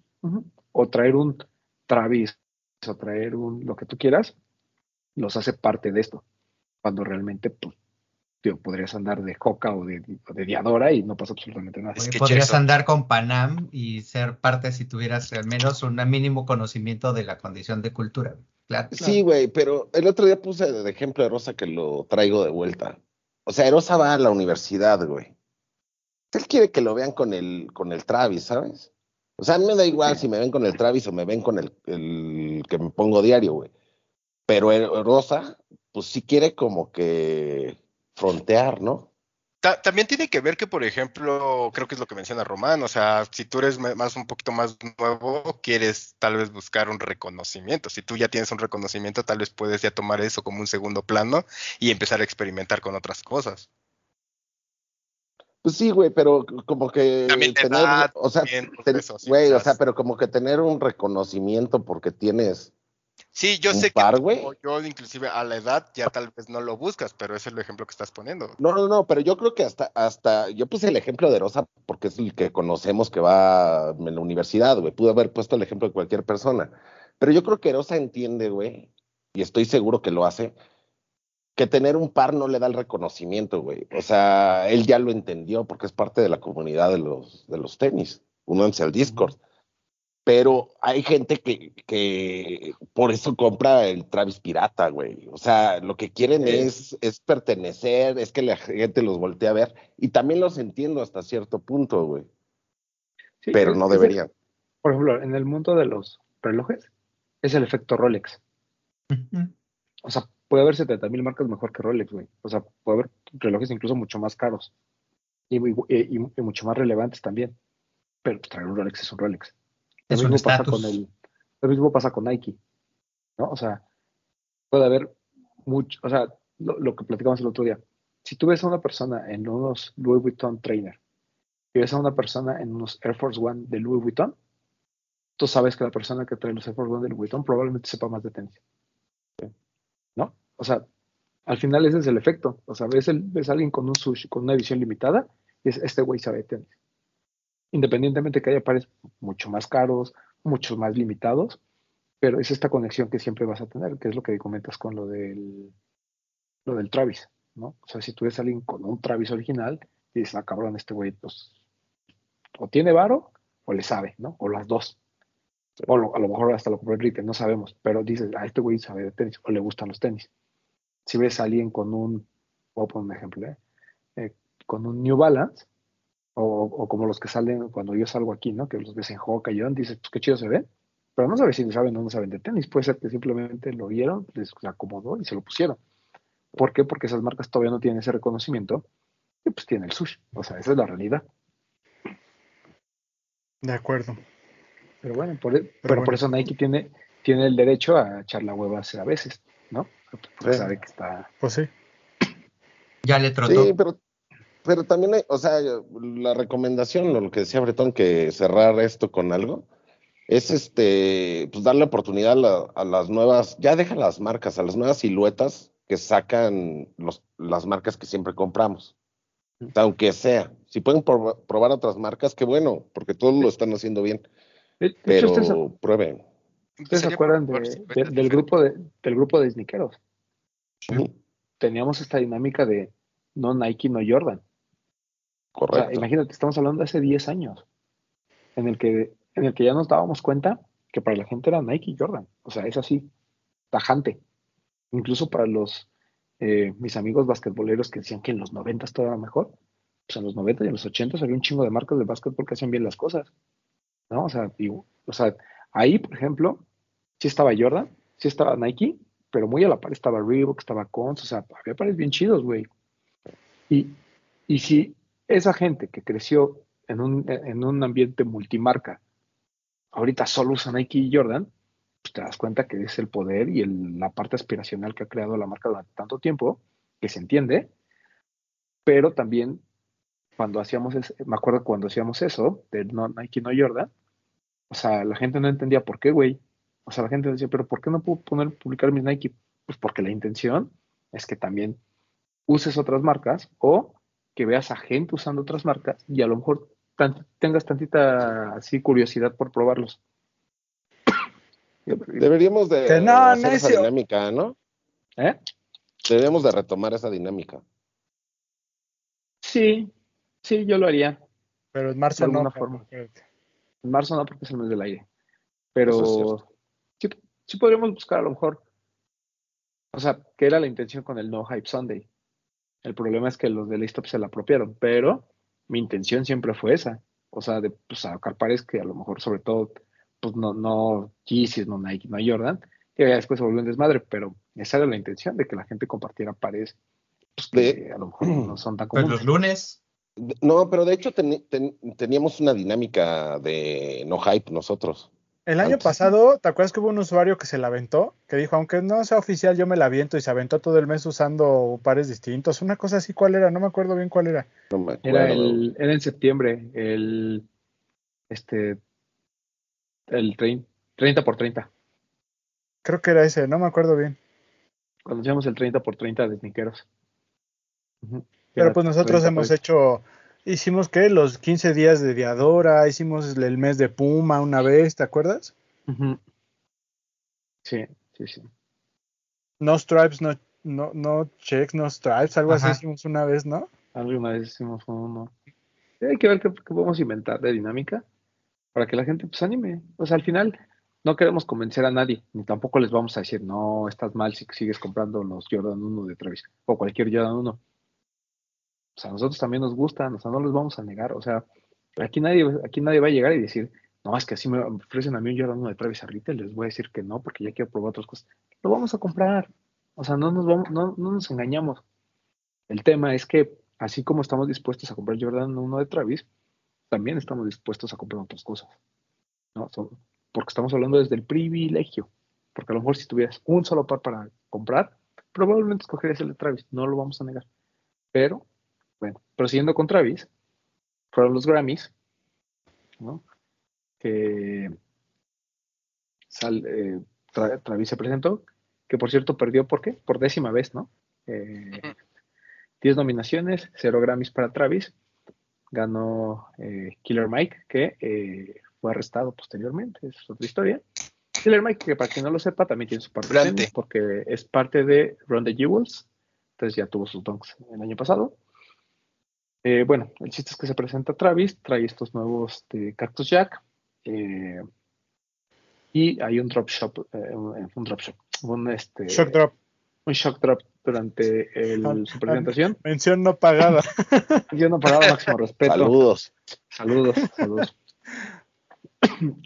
o traer un Travis, o traer un lo que tú quieras, los hace parte de esto, cuando realmente pues, tío, podrías andar de Hoka o de, o de Diadora y no pasa absolutamente nada. Es que podrías andar con Panam y ser parte si tuvieras al menos un mínimo conocimiento de la condición de cultura. Claro. Sí, güey, pero el otro día puse de ejemplo a Rosa que lo traigo de vuelta. O sea, Rosa va a la universidad, güey. Él quiere que lo vean con el, con el Travis, ¿sabes? O sea, a mí me da igual si me ven con el Travis o me ven con el, el que me pongo diario, güey. Pero Rosa, pues sí quiere como que frontear, ¿no? Ta- también tiene que ver que, por ejemplo, creo que es lo que menciona Román, o sea, si tú eres más un poquito más nuevo, quieres tal vez buscar un reconocimiento. Si tú ya tienes un reconocimiento, tal vez puedes ya tomar eso como un segundo plano y empezar a experimentar con otras cosas. Pues sí, güey, pero como que También te tener, o sea, pues, güey, o sea, pero como que tener un reconocimiento porque tienes Sí, yo sé par, que como yo inclusive a la edad ya tal vez no lo buscas, pero ese es el ejemplo que estás poniendo. No, no, no, pero yo creo que hasta, hasta, yo puse el ejemplo de Rosa porque es el que conocemos que va en la universidad, güey. Pude haber puesto el ejemplo de cualquier persona. Pero yo creo que Rosa entiende, güey, y estoy seguro que lo hace, que tener un par no le da el reconocimiento, güey. O sea, él ya lo entendió porque es parte de la comunidad de los, de los tenis. Únanse al Discord. Pero hay gente que, que por eso compra el Travis Pirata, güey. O sea, lo que quieren Sí. es, es pertenecer, es que la gente los voltee a ver. Y también los entiendo hasta cierto punto, güey. Sí, Pero es- no el- deberían. por ejemplo, en el mundo de los relojes, es el efecto Rolex. O sea, puede haber 70 mil marcas mejor que Rolex, güey. O sea, puede haber relojes incluso mucho más caros y, muy- y- y mucho más relevantes también. Pero pues, traer un Rolex es un Rolex. Lo mismo pasa con el, lo mismo pasa con Nike, ¿no? O sea, puede haber mucho, o sea, lo, lo que platicamos el otro día. Si tú ves a una persona en unos Louis Vuitton Trainer y ves a una persona en unos Air Force One de Louis Vuitton, tú sabes que la persona que trae los Air Force One de Louis Vuitton probablemente sepa más de tenis. ¿No? O sea, al final ese es el efecto. O sea, ves, el- ves a alguien con un sushi, con una edición limitada, y es, este güey sabe de tenis. Independientemente que haya pares mucho más caros, mucho más limitados, pero es esta conexión que siempre vas a tener, que es lo que comentas con lo del, lo del Travis, ¿no? O sea, si tú ves a alguien con un Travis original, y dices, ah, cabrón, este güey, pues, o tiene varo, o le sabe, ¿no? O las dos. O lo- a lo mejor hasta lo compró en retail, no sabemos, pero dices, ah, este güey sabe de tenis, o le gustan los tenis. Si ves a alguien con un, voy a poner un ejemplo, ¿eh? Eh, con un New Balance, o, o como los que salen cuando yo salgo aquí, ¿no? Que los ves en Hoka y On, dices, pues qué chido se ven, pero no sabes si saben o no saben de tenis. Puede ser que simplemente lo vieron, les acomodó y se lo pusieron. ¿Por qué? Porque esas marcas todavía no tienen ese reconocimiento y pues tiene el sushi. O sea, esa es la realidad. De acuerdo. Pero bueno, por, e- pero bueno. por eso Nike tiene, tiene el derecho a echar la hueva a veces, ¿no? Porque Sí. sabe que está... Pues sí. Ya le trotó. Sí, pero, pero también hay, o sea, la recomendación, lo que decía Bretón, que cerrar esto con algo, es este, pues darle oportunidad a, la- a las nuevas, ya deja las marcas, a las nuevas siluetas que sacan los, las marcas que siempre compramos. O sea, aunque sea, si pueden proba- probar otras marcas, qué bueno, porque todos lo están haciendo bien, De hecho, pero ustedes, prueben. ustedes se acuerdan por- de- por- de- por- del, grupo de, del grupo de sneakeros. Teníamos esta dinámica de no Nike, no Jordan. O sea, Correcto. imagínate, estamos hablando de hace 10 años, en el que, en el que ya nos dábamos cuenta que para la gente era Nike y Jordan. O sea, es así, tajante. Incluso para los eh, mis amigos basquetboleros que decían que en los 90 todo era mejor, pues en los 90 y en los 80 había un chingo de marcas de básquetbol que hacían bien las cosas. ¿No? O sea, digo, o sea, ahí, por ejemplo, sí estaba Jordan, sí estaba Nike, pero muy a la par estaba Reebok, estaba Cons, o sea, había pares bien chidos, güey. Y, y si esa gente que creció en un, en un ambiente multimarca, ahorita solo usa Nike y Jordan, pues te das cuenta que es el poder y la parte aspiracional que ha creado la marca durante tanto tiempo, que se entiende, pero también cuando hacíamos, es- me acuerdo cuando hacíamos eso, de no, Nike no Jordan, o sea, la gente no entendía por qué, güey. O sea, la gente decía, pero ¿por qué no puedo poner, publicar mis Nike? Pues porque la intención es que también uses otras marcas o que veas a gente usando otras marcas y a lo mejor tan- tengas tantita así curiosidad por probarlos. <coughs> Deberíamos de Que no, hacer esa dinámica, ¿no? ¿Eh? Deberíamos de retomar esa dinámica. Sí, sí, yo lo haría. Pero en marzo De no. alguna cabrón, forma. En marzo no, porque es el mes del aire. Es Pero sí, sí podríamos buscar a lo mejor. O sea, que era la intención con el No Hype Sunday. El problema es que los de Listop se la apropiaron, pero mi intención siempre fue esa. O sea, de pues, sacar pares que a lo mejor, sobre todo, pues no, no Yeezys, no Nike, no Jordan, que ya después se volvió un desmadre, pero esa era la intención de que la gente compartiera pares pues, que De- a lo mejor no son tan Pues comunes. los lunes. No, pero de hecho ten- teníamos una dinámica de no hype nosotros. El año Antes. pasado, ¿te acuerdas que hubo un usuario que se la aventó? Que dijo, aunque no sea oficial, yo me la aviento y se aventó todo el mes usando pares distintos. Una cosa así, ¿cuál era? No me acuerdo bien cuál era. No me acuerdo. Era, el, era en septiembre, el este el trein- 30 por 30. Creo que era ese, no me acuerdo bien. Cuando hacíamos el 30 por 30 de sneakeros. Ujú. Pero pues nosotros 30 hemos hecho, hicimos que los 15 días de Diadora, hicimos el mes de Puma una vez, ¿te acuerdas? Sí, sí, sí. No stripes, no, no, no checks, no stripes, algo Ajá. así hicimos una vez, ¿no? Alguna vez hicimos uno. Hay que ver qué, qué podemos inventar de dinámica para que la gente pues anime. O sea, al final no queremos convencer a nadie, ni tampoco les vamos a decir, no, estás mal si sigues comprando los Jordan 1 de Travis o cualquier Jordan 1. O sea, a nosotros también nos gustan, o sea, no les vamos a negar. O sea, aquí nadie, aquí nadie va a llegar y decir, no, es que así me ofrecen a mí un Jordan 1 de Travis a retail, les voy a decir que no, porque ya quiero probar otras cosas. Lo vamos a comprar. O sea, no nos, vamos, no, no nos engañamos. El tema es que, así como estamos dispuestos a comprar Jordan 1 de Travis, también estamos dispuestos a comprar otras cosas. ¿no? Son- porque estamos hablando desde el privilegio. Porque a lo mejor si tuvieras un solo par para comprar, probablemente escogerías el de Travis, no lo vamos a negar. Pero, bueno, prosiguiendo con Travis, fueron los Grammys, ¿no? Sal- eh, Tra- Travis se presentó, que por cierto perdió, ¿por qué? Por décima vez, ¿no? Eh, 10 nominaciones, 0 Grammys para Travis. Ganó eh, Killer Mike, que eh, fue arrestado posteriormente, es otra historia. Killer Mike, que para quien no lo sepa, también tiene su parte porque es parte de Run the Jewels, entonces ya tuvo sus donks el año pasado. Eh, bueno, el chiste es que se presenta Travis, trae estos nuevos de Cactus Jack, eh, y hay un drop shop, eh, un, un drop shop, un, este, Shock drop. un shock drop durante el- Ah, su presentación. Mención no pagada. <laughs> Yo no pagaba máximo respeto. Saludos. Saludos, saludos.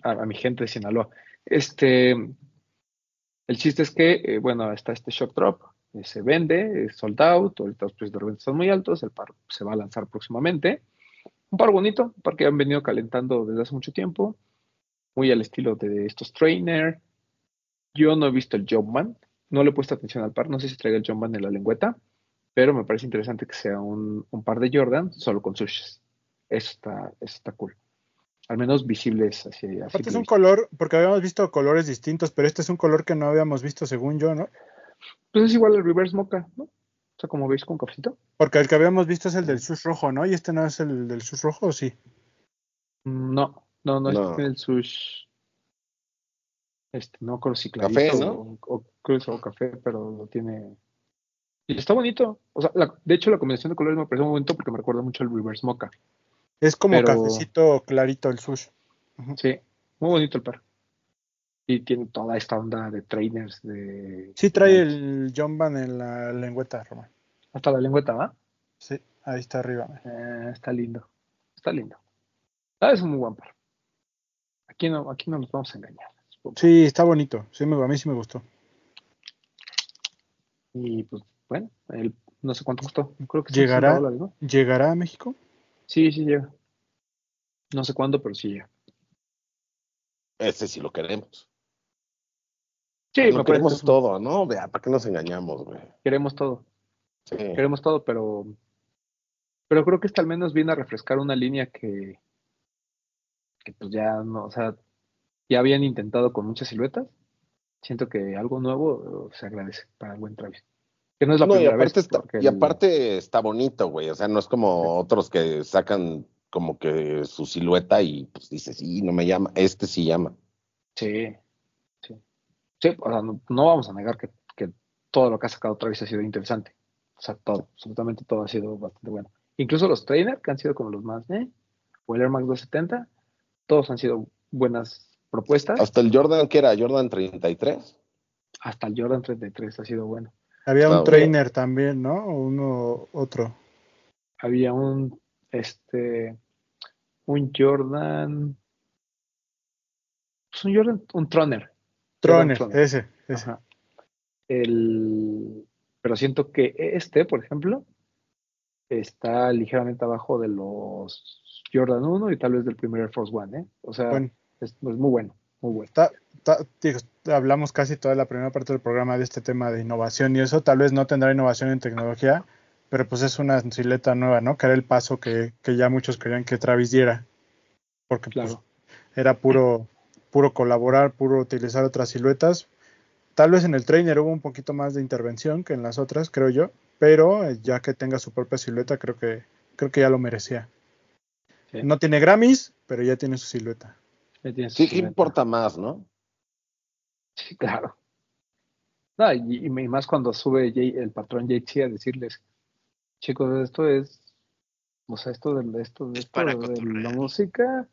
A, a mi gente de Sinaloa. Este, el chiste es que, eh, bueno, está este shock drop, eh, se vende, es sold out, ahorita los precios de reventa están muy altos, el par se va a lanzar próximamente. Un par bonito, un par que han venido calentando desde hace mucho tiempo, muy al estilo de estos trainer. Yo no he visto el Jumpman, no le he puesto atención al par, no sé si traiga el Jumpman en la lengüeta, pero me parece interesante que sea un, un par de Jordan solo con sushis. Eso está, eso está cool. Al menos visibles así. así Aparte es un color, porque habíamos visto colores distintos, pero este es un color que no habíamos visto según yo, ¿no? Pues es igual el reverse mocha, ¿no? O sea, como veis con cafecito. Porque el que habíamos visto es el del sush rojo, ¿no? Y este no es el del sush rojo, ¿o sí? Mm, No, no, no, No. este tiene el sush. Este, no creo si clarito Café, ¿no? o, o cruz o café, pero lo tiene. Y está bonito. O sea, la- de hecho, la combinación de colores me parece muy bonito porque me recuerda mucho al Reverse Mocha. Es como Pero- cafecito clarito el sush. Sí, muy bonito el par. Y tiene toda esta onda de trainers, de... Sí trae el John Van en la lengüeta, Román. Hasta la lengüeta, ¿va? Sí, ahí está arriba. Eh, está lindo. Está lindo. Ah, es un muy buen par. Aquí no, aquí no nos vamos a engañar. Sí, está bonito. Sí, me, a mí sí me gustó. Y pues, bueno, el, no sé cuánto costó. Creo que ¿Llegará? 60 dólares, ¿no? ¿Llegará a México? Sí, sí llega. No sé cuándo, pero sí llega. Ese sí lo queremos. Sí, me queremos parece- todo, ¿no? Vea, ¿para qué nos engañamos, güey? Queremos todo. Sí. Queremos todo, pero pero creo que este al menos viene a refrescar una línea que que pues ya no, o sea, ya habían intentado con muchas siluetas. Siento que algo nuevo se agradece para el buen Travis. Que no es la No, y primera aparte, vez. está, y el- aparte está bonito, güey. O sea, no es como otros que sacan como que su silueta y pues dices, sí, no me llama. Este sí llama. Sí. Sí, o sea, no, no vamos a negar que, que todo lo que ha sacado Travis ha sido interesante. O sea, todo, absolutamente todo ha sido bastante bueno. Incluso los trainers, que han sido como los más, ¿eh? O el Air Max 270, todos han sido buenas propuestas. Hasta el Jordan, que era? Jordan 33. Hasta el Jordan 33 ha sido bueno. Había un trainer también, ¿no? O uno, otro. Había un, este, un Jordan, pues un Jordan, un Troner. Troner, Troner. ese, ese. Ajá. El, pero siento que este, por ejemplo, está ligeramente abajo de los Jordan 1 y tal vez del primer Air Force One, ¿eh? O sea, Bueno, es, es muy bueno, muy bueno. ta- digo, hablamos casi toda la primera parte del programa de este tema de innovación y eso tal vez no tendrá innovación en tecnología, pero pues es una silueta nueva, ¿no? Que era el paso que, que ya muchos querían que Travis diera. Porque pues, Claro. era puro, puro colaborar, puro utilizar otras siluetas. Tal vez en el trainer hubo un poquito más de intervención que en las otras, creo yo, pero eh, ya que tenga su propia silueta, creo que, creo que ya lo merecía. Sí. No tiene Grammys, pero ya tiene su silueta. Ya Sí, que silueta. importa más, ¿no? Sí, claro. No, y, y más cuando sube Jay- el patrón JT a decirles, chicos, esto es, o sea, esto de, esto, de, Es esto para de la música,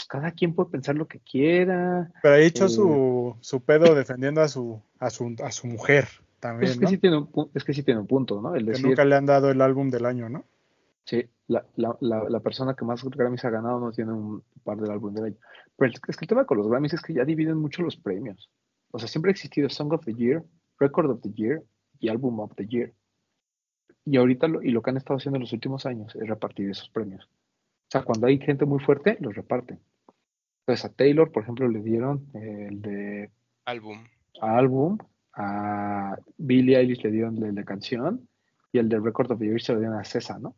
pues cada quien puede pensar lo que quiera. Pero ahí echó Eh, su, su pedo defendiendo a su, a su, a su mujer Pues también, es, que ¿no? sí tiene un, es que sí tiene un punto, ¿no? El Que nunca le han dado el álbum del año, ¿no? sí, la, la, la, la persona que más Grammys ha ganado no tiene un par del álbum del año. Pero es que el tema con los Grammys es que ya dividen mucho los premios. O sea, siempre ha existido Song of the Year, Record of the Year y Album of the Year. Y ahorita lo, y lo que han estado haciendo en los últimos años es repartir esos premios. O sea, cuando hay gente muy fuerte, los reparten. Entonces a Taylor, por ejemplo, le dieron eh, el de Álbum. álbum, a Billie Eilish le dieron el de canción y el de Record of the Year se lo dieron a César, ¿no?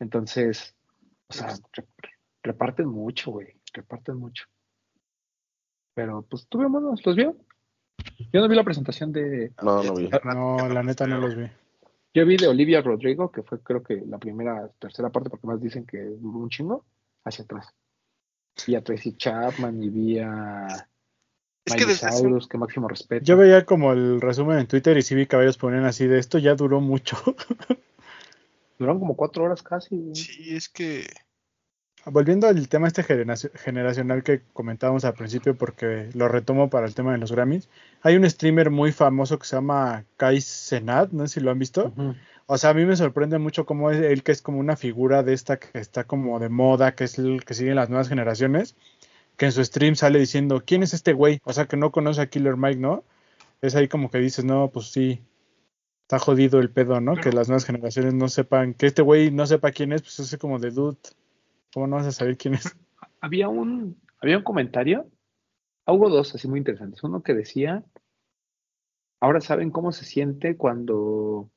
Entonces, o sea, re- reparten mucho, güey, reparten mucho. Pero, pues, tú vámonos, ¿los vio? Yo no vi la presentación de, No, no vi. No, la neta no los vi. yo vi de Olivia Rodrigo, que fue creo que la primera, tercera parte, porque más dicen que duró un chingo, hacia atrás. Vi a Tracy Chapman y vi a Es que desde hace- Cyrus, que máximo respeto. Yo veía como el resumen en Twitter y sí vi que varios ponían así de esto ya duró mucho. <laughs> Duraron como cuatro horas casi. güey. Sí, es que Volviendo al tema este generaci- generacional que comentábamos al principio, porque lo retomo para el tema de los Grammys, hay un streamer muy famoso que se llama Kai Senat, no sé si lo han visto. O sea, a mí me sorprende mucho cómo es él que es como una figura de esta que está como de moda, que es el que siguen las nuevas generaciones, que en su stream sale diciendo, ¿quién es este güey? O sea, que no conoce a Killer Mike, ¿no? Es ahí como que dices, no, pues sí, está jodido el pedo, ¿no? Que las nuevas generaciones no sepan, que este güey no sepa quién es, pues es como de dude. ¿Cómo no vas a saber quién es? había un, había un comentario, ah, hubo dos así muy interesantes. Uno que decía, ahora saben cómo se siente cuando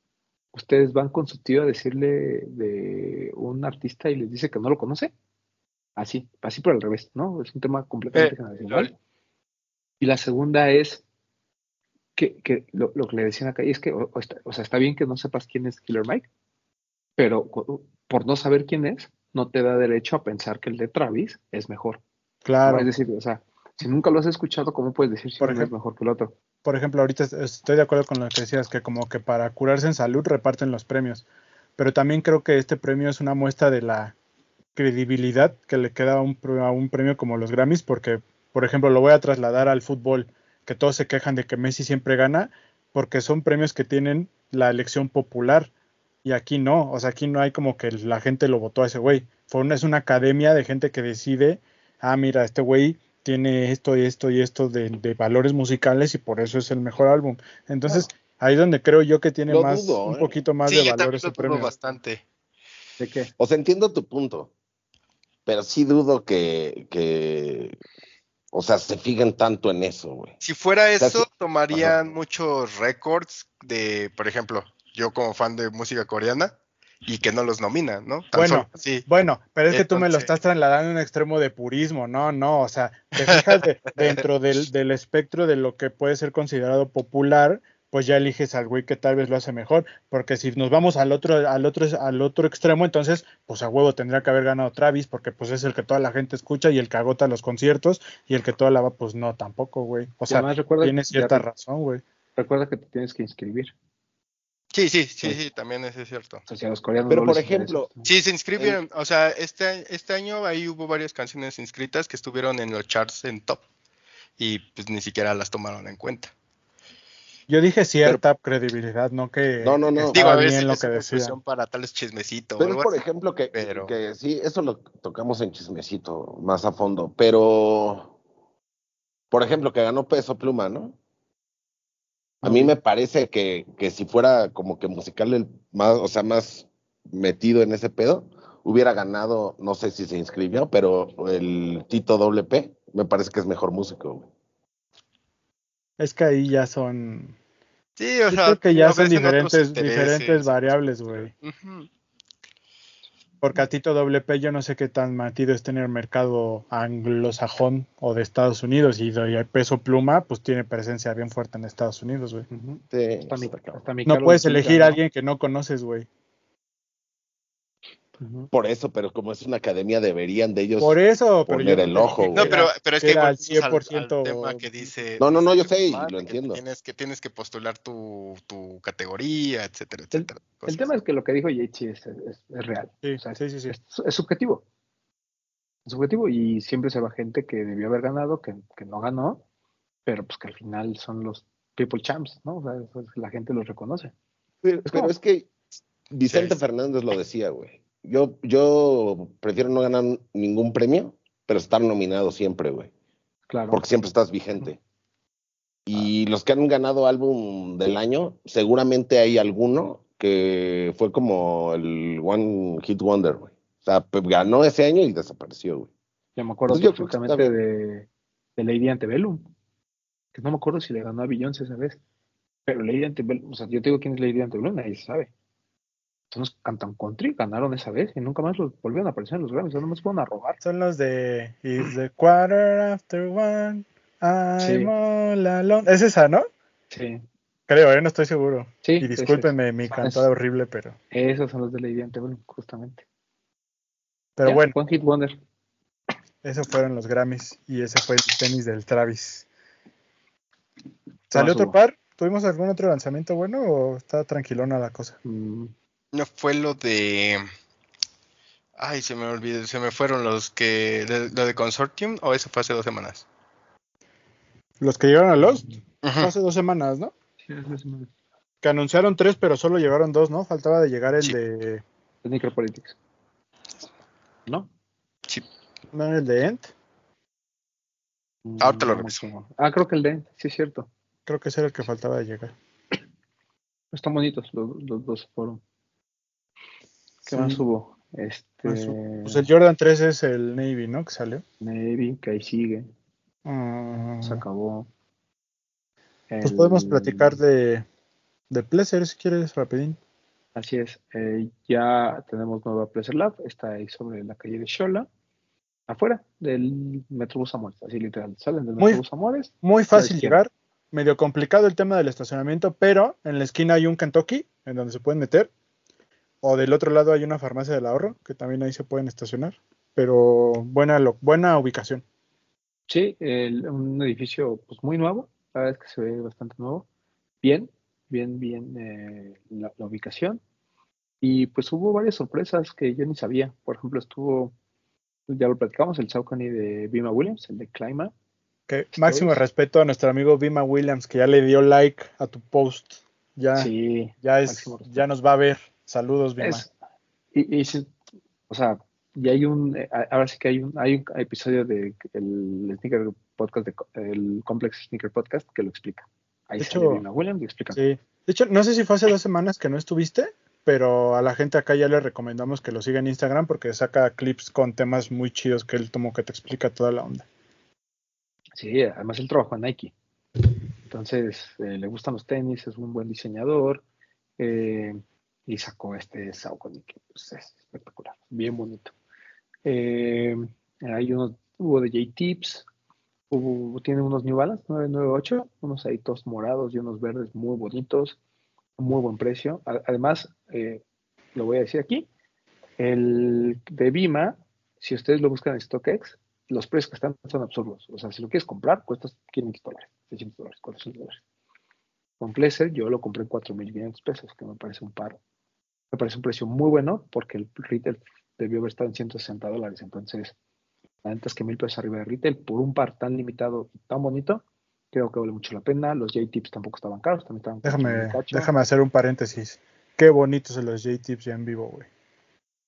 ustedes van con su tío a decirle de un artista y les dice que no lo conoce. Así, así por al revés, ¿no? Es un tema completamente Eh, generacional. Y la segunda es que, que lo, lo que le decían acá, y es que, o, o está, o sea, está bien que no sepas quién es Killer Mike, pero por no saber quién es, no te da derecho a pensar que el de Travis es mejor. Claro. Es decir, o sea, si nunca lo has escuchado, ¿cómo puedes decir si Por uno es ejemplo- mejor que el otro? por ejemplo, ahorita es- estoy de acuerdo con lo que decías, que como que para curarse en salud reparten los premios, pero también creo que este premio es una muestra de la credibilidad que le queda a un, a un premio como los Grammys, porque, por ejemplo, lo voy a trasladar al fútbol, que todos se quejan de que Messi siempre gana, porque son premios que tienen la elección popular, y aquí no, o sea, aquí no hay como que la gente lo votó a ese güey, fue una, es una academia de gente que decide, ah, mira, este güey tiene esto y esto y esto de, de valores musicales y por eso es el mejor álbum. Entonces, ahí es donde creo yo que tiene Lo más, dudo, un ¿eh? poquito más Sí, de yo valor también ese lo bastante. ¿De qué? O sea, entiendo tu punto, pero sí dudo que, que o sea, se fijen tanto en eso, güey. Si fuera sea, eso, tomarían muchos récords de, por ejemplo, yo como fan de música coreana y que no los nominan, ¿no? Tan Bueno, solo así. Bueno, pero es que tú me lo Entonces- estás trasladando a un extremo de purismo, no, no, o sea, te fijas de- <laughs> dentro del, del espectro de lo que puede ser considerado popular, pues ya eliges al güey que tal vez lo hace mejor, porque si nos vamos al otro, al otro, al otro extremo, entonces, pues a huevo tendría que haber ganado Travis, porque pues es el que toda la gente escucha y el que agota los conciertos, y el que toda la va, pues no, tampoco, güey. O sea, además recuerda, tiene cierta razón, güey. recuerda que te tienes que inscribir. Sí, sí, sí, Sí. también eso es cierto. Los coreanos Pero, no por ejemplo. Sí, se inscribieron, o sea, este, este año ahí hubo varias canciones inscritas que estuvieron en los charts en top y pues ni siquiera las tomaron en cuenta. Yo dije cierta credibilidad, no que No, no, no. Digo, a bien veces lo es que decía. expresión para tales chismecitos. Pero es, por ejemplo, que, pero- que sí, eso lo tocamos en chismecito más a fondo, pero, por ejemplo, que ganó Peso Pluma, ¿no? A mí me parece que, que si fuera como que musical el más, o sea, más metido en ese pedo, hubiera ganado, no sé si se inscribió, pero el Tito WP me parece que es mejor músico, güey. Es que ahí ya son Sí, o Yo sea, creo que ya son diferentes, diferentes variables, güey. Porque a Tito WP yo no sé qué tan metido es tener mercado anglosajón o de Estados Unidos. Y el peso pluma, pues tiene presencia bien fuerte en Estados Unidos, güey. Sí, está No puedes elegir ¿no? a alguien que no conoces, güey. Por eso, pero como es una academia, deberían de ellos. Por eso, pero poner yo el ojo, güey. No, pero, pero es que era al volvemos al- al 100% tema que dice. No, no, no, yo sé y lo entiendo. Tienes que, tienes que postular tu, tu categoría, etcétera, El, etcétera. el tema es que lo que dijo Yachi es, es- es real. Sí, O sea, sí, sí, sí. Es, es subjetivo. Es subjetivo y siempre se va gente que debió haber ganado, que, que no ganó, pero pues que al final son los people champs, ¿no? O sea, eso es- la gente los reconoce. Pero, Es pero como- es que Vicente Sí. Fernández lo decía, güey. Yo, yo prefiero no ganar ningún premio, pero estar nominado siempre, güey. Claro. Porque siempre estás vigente. Y los que han ganado álbum del año, seguramente hay alguno que fue como el One Hit Wonder, güey. O sea, pues, ganó ese año y desapareció, güey. Yo me acuerdo perfectamente de, de Lady Antebellum. Que no me acuerdo si le ganó a Beyoncé esa vez. Pero Lady Antebellum, o sea, yo te digo quién es Lady Antebellum, nadie sabe. Que cantan country, ganaron esa vez y nunca más los volvieron a aparecer en los Grammys, no más fueron a robar. Son los de It's the quarter after one. I'm Sí. all alone. Es esa, ¿no? Sí, Creo, ¿eh? No estoy seguro. sí. Y discúlpenme mi cantada es- horrible, pero. esos son los de Lady Antebellum, justamente. Pero Ya, bueno, One Hit Wonder. esos fueron los Grammys y ese fue el tenis del Travis. ¿Salió otro par? ¿Tuvimos algún otro lanzamiento bueno o está tranquilona la cosa? Mm, No fue lo de. Ay, se me olvidó, se me fueron los que. de- ¿Lo de Consortium o eso fue hace dos semanas? Los que llegaron a Lost hace dos semanas, ¿no? sí, es más o menos. Que anunciaron tres, pero solo llegaron dos, ¿no? Faltaba de llegar el Sí. de. Necropolitics. ¿No? ¿No el de Ent? Mm, Ahorita lo mucho. Ah, creo que el de, sí es cierto. Creo que ese era el que faltaba de llegar. Están bonitos los, los dos fueron. ¿Qué Sí. más hubo? Este, Pues el Jordan 3 es el Navy, ¿no? Que salió. Navy, que ahí sigue, Mm, se acabó. Pues podemos El- platicar de, de Pleasure si quieres, rapidín. Así es, eh, ya tenemos nueva Pleasure Lab, está ahí sobre la calle de Xola, afuera del Metrobús Amores, así literal, salen del Muy- Metrobús Amores, Muy fácil llegar, medio complicado el tema del estacionamiento, pero en la esquina hay un Kentucky en donde se pueden meter. O del otro lado hay una farmacia del ahorro, que también ahí se pueden estacionar. Pero buena, lo- buena ubicación. sí, el- un edificio pues muy nuevo, La verdad es que se ve bastante nuevo. Bien, bien, bien eh, la, la ubicación. Y pues hubo varias sorpresas que yo ni sabía. Por ejemplo, estuvo, ya lo platicamos, el Saucony de Bima Williams, el de Clima. Que máximo respeto a nuestro amigo Bima Williams, que ya le dio like a tu post. Ya, Sí, ya, es, ya nos va a ver. Saludos, Bima. Es- y, y sí, o sea, y hay un, eh, ahora sí que hay un, hay un episodio de el Sneaker Podcast, de, el Complex Sneaker Podcast que lo explica. Ahí De hecho, Williams y explica. Sí. De hecho, no sé si fue hace dos semanas que no estuviste, pero a la gente acá ya le recomendamos que lo siga en Instagram porque saca clips con temas muy chidos que él como que te explica toda la onda. Sí, además él trabajó en Nike. Entonces, eh, le gustan los tenis, es un buen diseñador. eh, y sacó este Saucony que pues, es espectacular, bien bonito. Eh, hay unos, hubo de J-Tips, tiene unos New Balance 998, unos ahí todos morados y unos verdes muy bonitos, muy buen precio. Además, eh, lo voy a decir aquí, el de Bima, si ustedes lo buscan en StockX, los precios que están son absurdos. O sea, si lo quieres comprar, cuesta 500 dólares, 600 dólares, 400 dólares. Con Pleasure yo lo compré en 4.500 pesos, que me parece un paro. Me parece un precio muy bueno porque el retail debió haber estado en 160 dólares. Entonces, la neta es que mil pesos arriba de retail por un par tan limitado y tan bonito, creo que vale mucho la pena. Los J-Tips tampoco estaban caros, también estaban Déjame, déjame hacer un paréntesis. Qué bonitos son los J-Tips ya en vivo, güey.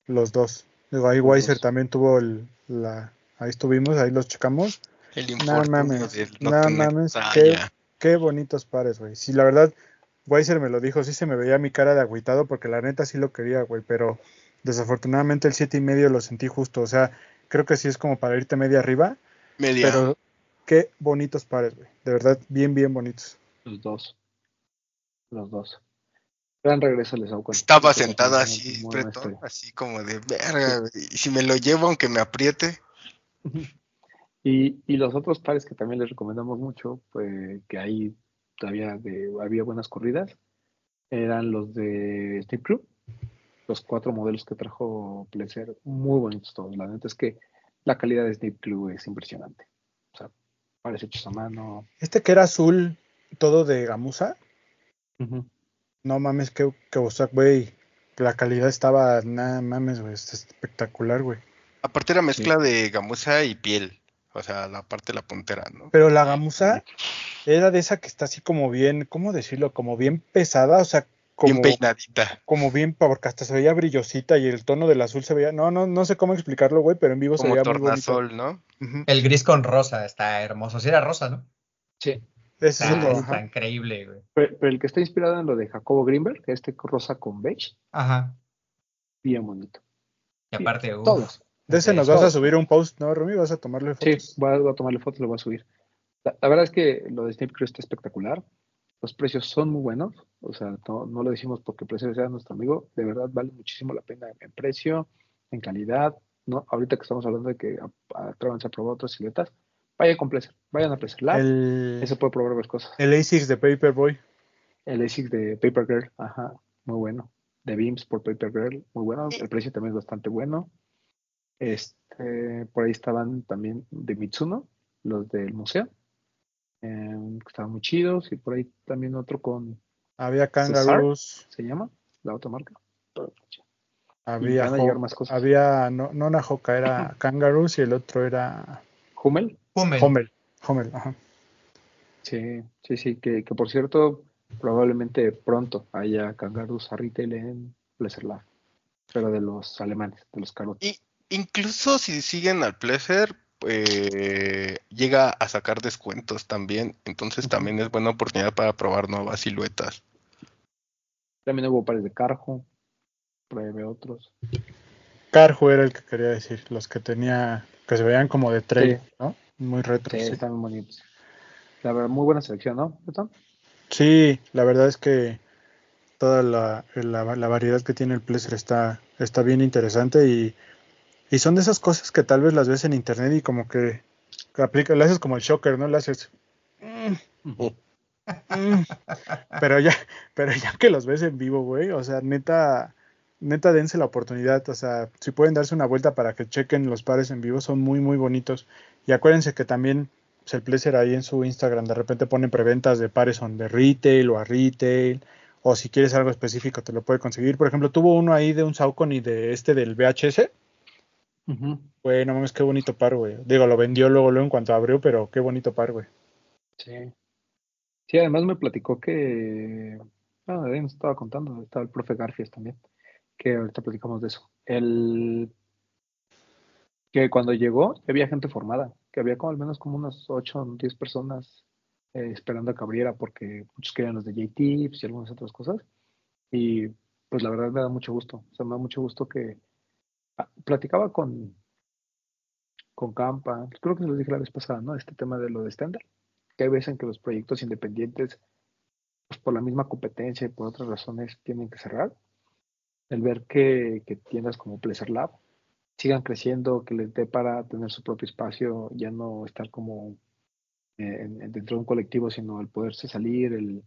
Los dos. Digo, ahí Weiser dos. también tuvo el, la... Ahí estuvimos, ahí los checamos. El No mames, no no mames, talla. qué- Qué bonitos pares, güey. Sí, la verdad, Weiser me lo dijo, sí se me veía mi cara de agüitado porque la neta sí lo quería, güey, pero desafortunadamente el siete y medio lo sentí justo, o sea, creo que sí es como para irte media arriba, Media. pero qué bonitos pares, güey. De verdad, bien, bien bonitos. Los dos. Los dos. Gran regreso les Saucony. Estaba fue así, historia. así como de verga, güey, y si me lo llevo aunque me apriete. <laughs> Y, y los otros pares que también les recomendamos mucho, pues que ahí todavía de- había buenas corridas, eran los de Steve Club, los cuatro modelos que trajo Pleasure, muy bonitos todos. La neta es que la calidad de Snip Club es impresionante. O sea, pares hechos a mano. Este que era azul, todo de gamuza, no mames, que, que o sea, güey, la calidad estaba, nada mames, güey, es espectacular, güey. Aparte era mezcla de gamuza y piel, o sea, la parte de la puntera, ¿no? Pero la gamuza era de esa que está así como bien, ¿cómo decirlo? Como bien pesada, o sea, como, Bien peinadita, como bien, porque hasta se veía brillosita y el tono del azul se veía, no, no, no sé cómo explicarlo, güey, pero en vivo se veía muy bonito. tornasol, ¿no? El gris con rosa está hermoso. Sí era rosa, ¿no? Sí. Ese es Está, increíble, güey. Pero, pero el que está inspirado en lo de Jacobo Greenberg, este rosa con beige, Ajá. bien bonito. Y aparte, uf, Todos. De ese nos eso- vas a subir un post, ¿no, Rumi? ¿Vas a tomarle Sí, fotos? voy a, voy a tomarle fotos, lo voy a subir. La, la verdad es que lo de Snip Crew está espectacular. Los precios son muy buenos. O sea, no, no lo decimos porque Precio sea nuestro amigo. De verdad vale muchísimo la pena en precio, en calidad. ¿no? Ahorita que estamos hablando de que a- Travis ha probado otras siluetas, vayan con Pleasure. Vayan a Pleasure Lab. El, Ese puede probar varias cosas. el ASICS de Paperboy. El ASIC de Paper Girl, ajá, muy bueno. De Beams por Paper Girl, muy bueno. El precio también es bastante bueno. Este, por ahí estaban también de Mitsuno, los del museo, que estaban muy chidos. Y por ahí también otro con, Había Kangaroos, ¿se llama? La otra marca. había, más cosas. había no, no una Hoka, era <clears throat> Kangaroos y el otro era Hummel, Hummel. Hommel. Hommel, ajá. sí, sí, sí, que, que por cierto, probablemente pronto haya Kangaroos a retail en Pleasure Lab, pero de los alemanes, de los carotes. Y incluso si siguen al Pleasure, eh, llega a sacar descuentos también, entonces también es buena oportunidad para probar nuevas siluetas. También hubo pares de Carjo, veo otros. Carhu era el que quería decir, los que tenía, que se veían como de trail, Sí. ¿no? Muy retro. Sí, Sí. están muy bonitos. La verdad, muy buena selección, ¿no? Beto? Sí, la verdad es que toda la, la- la variedad que tiene el Pleasure está, está bien interesante y, y son de esas cosas que tal vez las ves en internet y como que, que aplica, le haces como el shocker, ¿no? Le haces... mm, mm, pero ya, pero ya que los ves en vivo, güey, o sea, neta, neta dense la oportunidad, o sea, si pueden darse una vuelta para que chequen los pares en vivo, son muy, muy bonitos. Y acuérdense que también pues, el Placer ahí en su Instagram de repente ponen preventas de pares on de retail o a retail, o si quieres algo específico te lo puede conseguir. Por ejemplo, tuvo uno ahí de un Saucon y de este del VHS. Ujú. Güey, no mames, qué bonito par, güey. Digo, lo vendió luego, luego en cuanto abrió, pero qué bonito par, güey. Sí. Sí, además me platicó que, ahí nos estaba contando, estaba el profe Garfias también, que ahorita platicamos de eso. El, que cuando llegó ya había gente formada, que había como al menos como unas 8 o 10 personas eh, esperando a que abriera porque muchos querían los de J-Tips y algunas otras cosas. Y pues la verdad me da mucho gusto, o sea, me da mucho gusto que ah, platicaba con, con Campa, creo que se los dije la vez pasada, ¿no? Este tema de lo de estándar, que hay veces en que los proyectos independientes, pues por la misma competencia y por otras razones, tienen que cerrar. El ver que, que tiendas como Pleasure Lab sigan creciendo, que les dé para tener su propio espacio, ya no estar como eh, en- en- dentro de un colectivo, sino el poderse salir, el,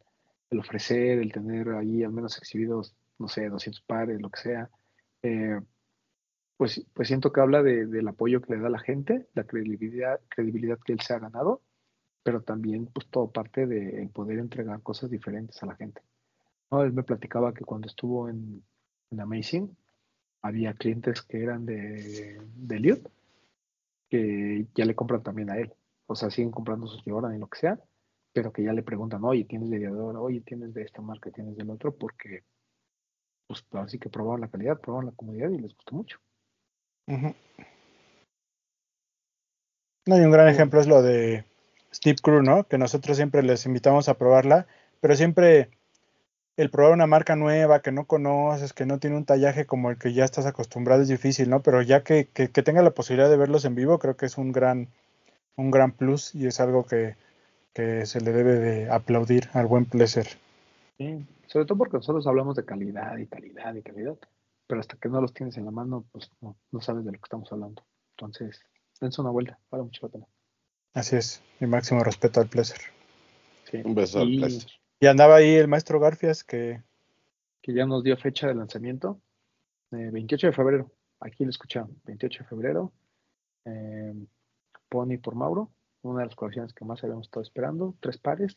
el ofrecer, el tener ahí al menos exhibidos, no sé, 200 pares, lo que sea. Eh, pues, pues siento que habla de- del apoyo que le da la gente, la credibilidad, credibilidad que él se ha ganado, pero también pues todo parte de poder entregar cosas diferentes a la gente. ¿no? Él me platicaba que cuando estuvo en, en Amazing, había clientes que eran de, de que ya le compran también a él. O sea, siguen comprando sus Jordan y lo que sea, pero que ya le preguntan, oye, tienes de Diadora, oye, tienes de esta marca, tienes del otro, porque pues así que probaron la calidad, probaron la comodidad y les gustó mucho. No, y un gran ejemplo es lo de Steve Crew, ¿no? Que nosotros siempre les invitamos a probarla, pero siempre el probar una marca nueva que no conoces, que no tiene un tallaje como el que ya estás acostumbrado es difícil, ¿no? Pero ya que, que, que tenga la posibilidad de verlos en vivo, creo que es un gran, un gran plus y es algo que, que se le debe de aplaudir al buen placer. Sí, sobre todo porque nosotros hablamos de calidad y calidad y calidad, pero hasta que no los tienes en la mano, pues no, no sabes de lo que estamos hablando. Entonces, dense una vuelta, vale mucho la pena. Así es, mi máximo respeto al placer. Sí. Un beso al placer. Y andaba ahí el maestro Garfias que que ya nos dio fecha de lanzamiento, eh, 28 de febrero, aquí lo escucharon, 28 de febrero, eh, Pony por Mauro, una de las colecciones que más habíamos estado esperando, tres pares,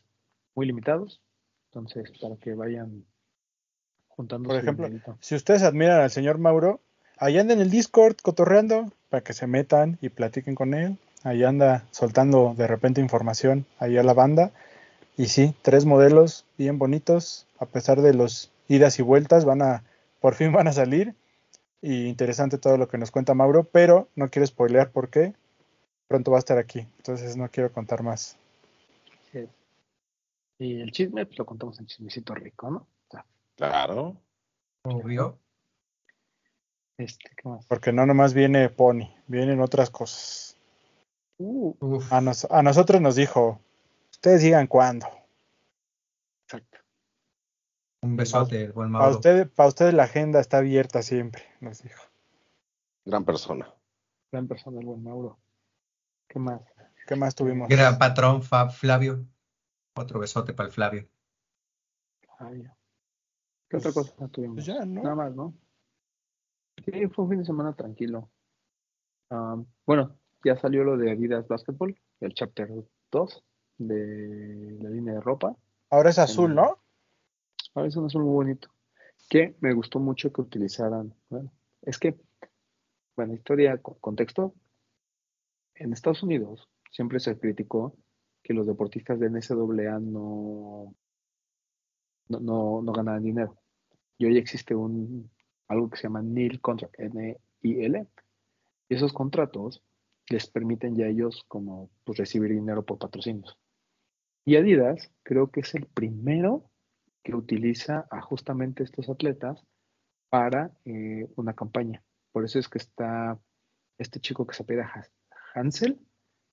muy limitados, entonces para que vayan juntando Por ejemplo, dinerito. Si ustedes admiran al señor Mauro, ahí anda en el Discord cotorreando para que se metan y platiquen con él. Ahí anda soltando de repente información ahí a la banda. Y sí, tres modelos bien bonitos, a pesar de los idas y vueltas, van a, por fin van a salir. Y interesante todo lo que nos cuenta Mauro, pero no quiero spoilear por qué. Pronto va a estar aquí, entonces no quiero contar más. Sí. Y el chisme, pues lo contamos en chismecito rico, ¿no? Claro. Obvio. este, ¿qué más? Porque no nomás viene Pony, vienen otras cosas. Uh, Uf. A, nos- a nosotros nos dijo, ustedes digan cuándo. exacto. Un besote, el buen Para Mauro. ustedes, para ustedes la agenda está abierta siempre, nos dijo. Gran persona. Gran persona el buen Mauro. ¿Qué más? ¿Qué más tuvimos? Gran patrón, Fab Flavio. Otro besote para el Flavio. Ay, ¿Qué otra Pues- cosa tuvimos? Pues ya, ¿no? Nada más, ¿no? Sí, fue un fin de semana tranquilo. Am, bueno, ya salió lo de Adidas Basketball, el chapter 2 de la línea de ropa. Ahora es azul, ¿no? Ahora es un azul muy bonito. Que me gustó mucho que utilizaran. Bueno, es que, bueno, historia, con- contexto. En Estados Unidos siempre se criticó que los deportistas de NCAA no, no, no, no dinero. Y hoy existe un algo que se llama NIL Contract, N-I-L. Y esos contratos les permiten ya a ellos como pues, recibir dinero por patrocinios. Y Adidas creo que es el primero que utiliza a justamente estos atletas para eh, una campaña. Por eso es que está este chico que se apela Hansel,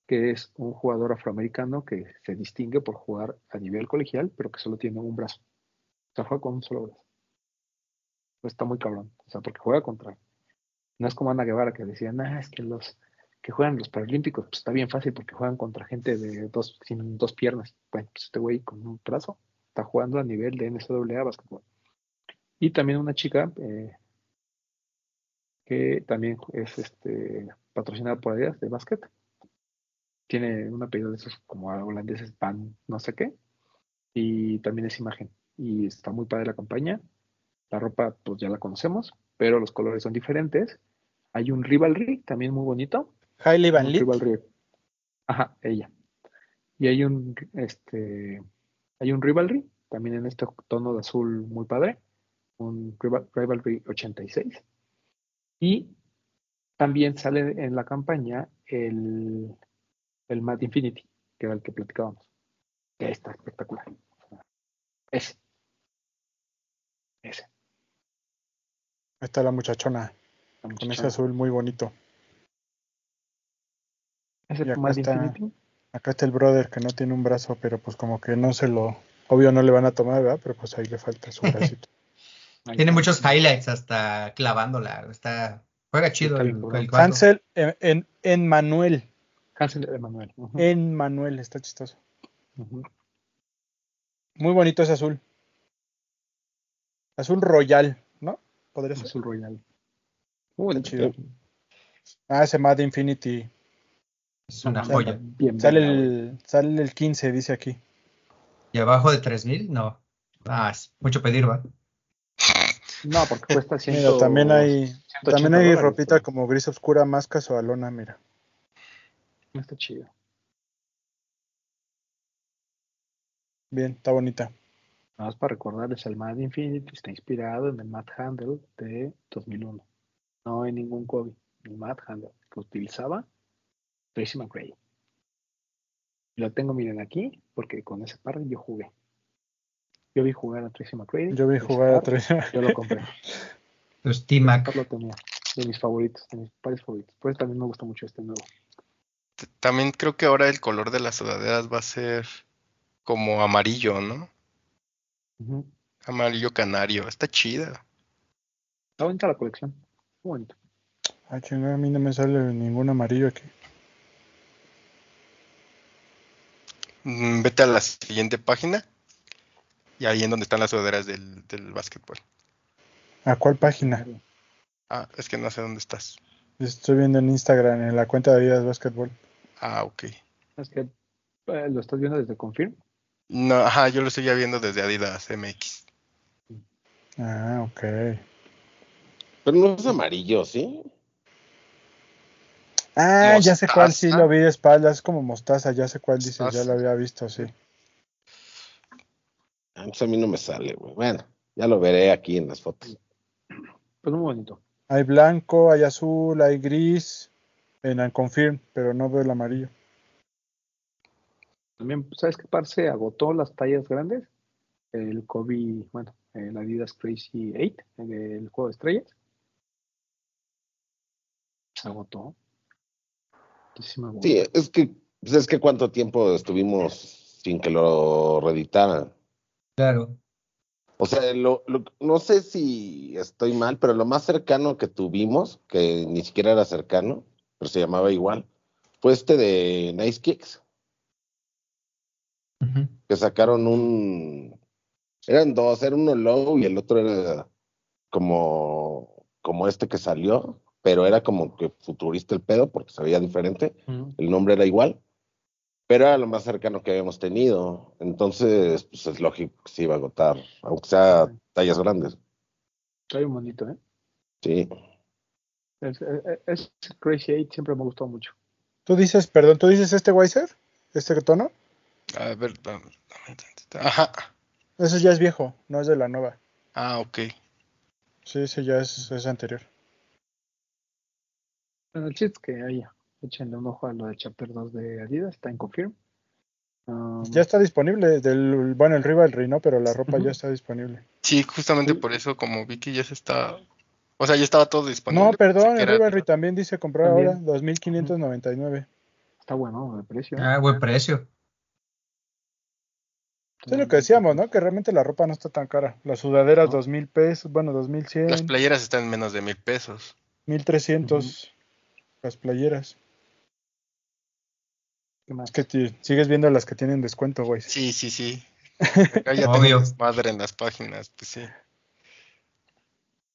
que es un jugador afroamericano que se distingue por jugar a nivel colegial, pero que solo tiene un brazo. O sea, juega con un solo brazo. Pues está muy cabrón. O sea, porque juega contra. No es como Ana Guevara que decía, nah, es que los que juegan los Paralímpicos, pues está bien fácil porque juegan contra gente de dos, sin dos piernas. Bueno, pues este güey con un brazo está jugando a nivel de NCAA básquetbol. Y también una chica eh, que también es este, patrocinada por Adidas de básquet, tiene un apellido de esos como holandeses, Van, no sé qué. Y también es imagen. Y está muy padre la campaña. La ropa, pues ya la conocemos, pero los colores son diferentes. Hay un Rivalry, también muy bonito. Hailey Van Lith. Rivalry. Ajá, ella. Y hay un, este, hay un Rivalry, también en este tono de azul muy padre. Un Rival- Rivalry 86. Y también sale en la campaña el, el Mad Infinity, que era el que platicábamos. Que está espectacular. Ese. Ese. Ahí está la muchachona la con ese azul muy bonito. Y acá está- Infinity. Acá está el brother que no tiene un brazo, pero pues como que no se lo, obvio no le van a tomar, ¿verdad? Pero pues ahí le falta su <laughs> bracito. Tiene está. muchos highlights hasta clavándola. Está, juega chido el, el vato. Hansel en, en, en Manuel. Hansel Emanuel. Ujú, En Manuel, está chistoso. Muy bonito ese azul. Azul royal, ¿no? Podría ser. Azul Royal. Muy bonito. chido. Ah, ese Mad Infinity. Es una Sale- joya. Bien Sale el, sale el 15, dice aquí. ¿Y abajo de 3000? No. Ah, es mucho pedir, ¿va? No, porque cuesta 100. <laughs> Mira, también hay, 180 también hay dólares, ropita como gris oscura más casualona, mira. Está chido. Bien, está bonita. Nada más para recordarles, el Mad Infinity está inspirado en el Mad Handle de 2001. No hay ningún Kobe, el Mad Handle que utilizaba Tracy McGrady. Lo tengo, miren, aquí, porque con ese par yo jugué. Yo vi jugar a Tracy McGrady. Yo vi jugar a tres. Yo lo compré. <laughs> Los T-Mac. Lo tenía. De mis favoritos, de mis pares favoritos. Por eso también me gusta mucho este nuevo. También creo que ahora el color de las sudaderas va a ser como amarillo, ¿no? Amarillo canario. Está chida. Está bonita la colección. Bonito. Ah, chingada, a mí no me sale ningún amarillo aquí. Mm, Vete a la siguiente página. Y ahí en donde están las sudaderas del, del básquetbol. ¿A cuál página? Ah, es que no sé dónde estás. Estoy viendo en Instagram, en la cuenta de Adidas Basketball. Ah, ok. Es que eh, lo estás viendo desde Confirm. No, ajá, yo lo estoy ya viendo desde Adidas MX. Ah, ok. Pero no es amarillo, ¿sí? Ah, ya sé cuál, sí lo vi de espaldas, es como mostaza, ya sé cuál dices, ya lo había visto, sí. Ah, pues a mí no me sale, güey. Bueno, ya lo veré aquí en las fotos. Pues muy bonito. Hay blanco, hay azul, hay gris, en Unconfirm, pero no veo el amarillo. También, ¿sabes qué par se agotó las tallas grandes? El Kobe, bueno, el Adidas Crazy 8, el juego de estrellas. Se agotó. Sí, agotó. Sí, es que, pues es que cuánto tiempo estuvimos sin que lo reeditaran. Claro. O sea, lo, lo- no sé si estoy mal, pero lo más cercano que tuvimos, que ni siquiera era cercano, pero se llamaba igual, fue este de Nice Kicks, Que sacaron un... Eran dos, era uno low y el otro era como, como este que salió, pero era como que futurista el pedo porque se veía diferente. El nombre era igual, pero era lo más cercano que habíamos tenido. Entonces, pues es lógico que se iba a agotar, aunque sea tallas grandes. Está bien bonito, ¿eh? Sí. Es, es- es Crazy 8 siempre me gustó mucho. ¿Tú dices, perdón, tú dices este Weiser? ¿Este tono? A ver, dame, dame tantito. Ajá. Eso ya es viejo, no es de la nueva. Ah, ok. Sí, ese ya es, es anterior. Bueno, el chiste es que ahí, échenle un ojo a lo de Chapter 2 de Adidas, está en Confirm. Um, Ya está disponible, del, bueno, el Rivalry, ¿no? Pero la ropa ya está disponible. Sí, justamente Sí. por eso, como vi que ya se está. O sea, ya estaba todo disponible. No, perdón, el era- Rivalry también dice comprar También. ahora, 2.599. Está bueno de precio. Ah, buen precio. Es lo que decíamos, ¿no? Que realmente la ropa no está tan cara. Las sudaderas, No. 2.000 pesos, bueno, 2.100, Las playeras están en menos de mil pesos. 1.300 las playeras. ¿Qué más? Es que sigues viendo las que tienen descuento, güey. Sí, sí, sí. <laughs> Acá ya Obvio. tengo madre en las páginas, pues sí.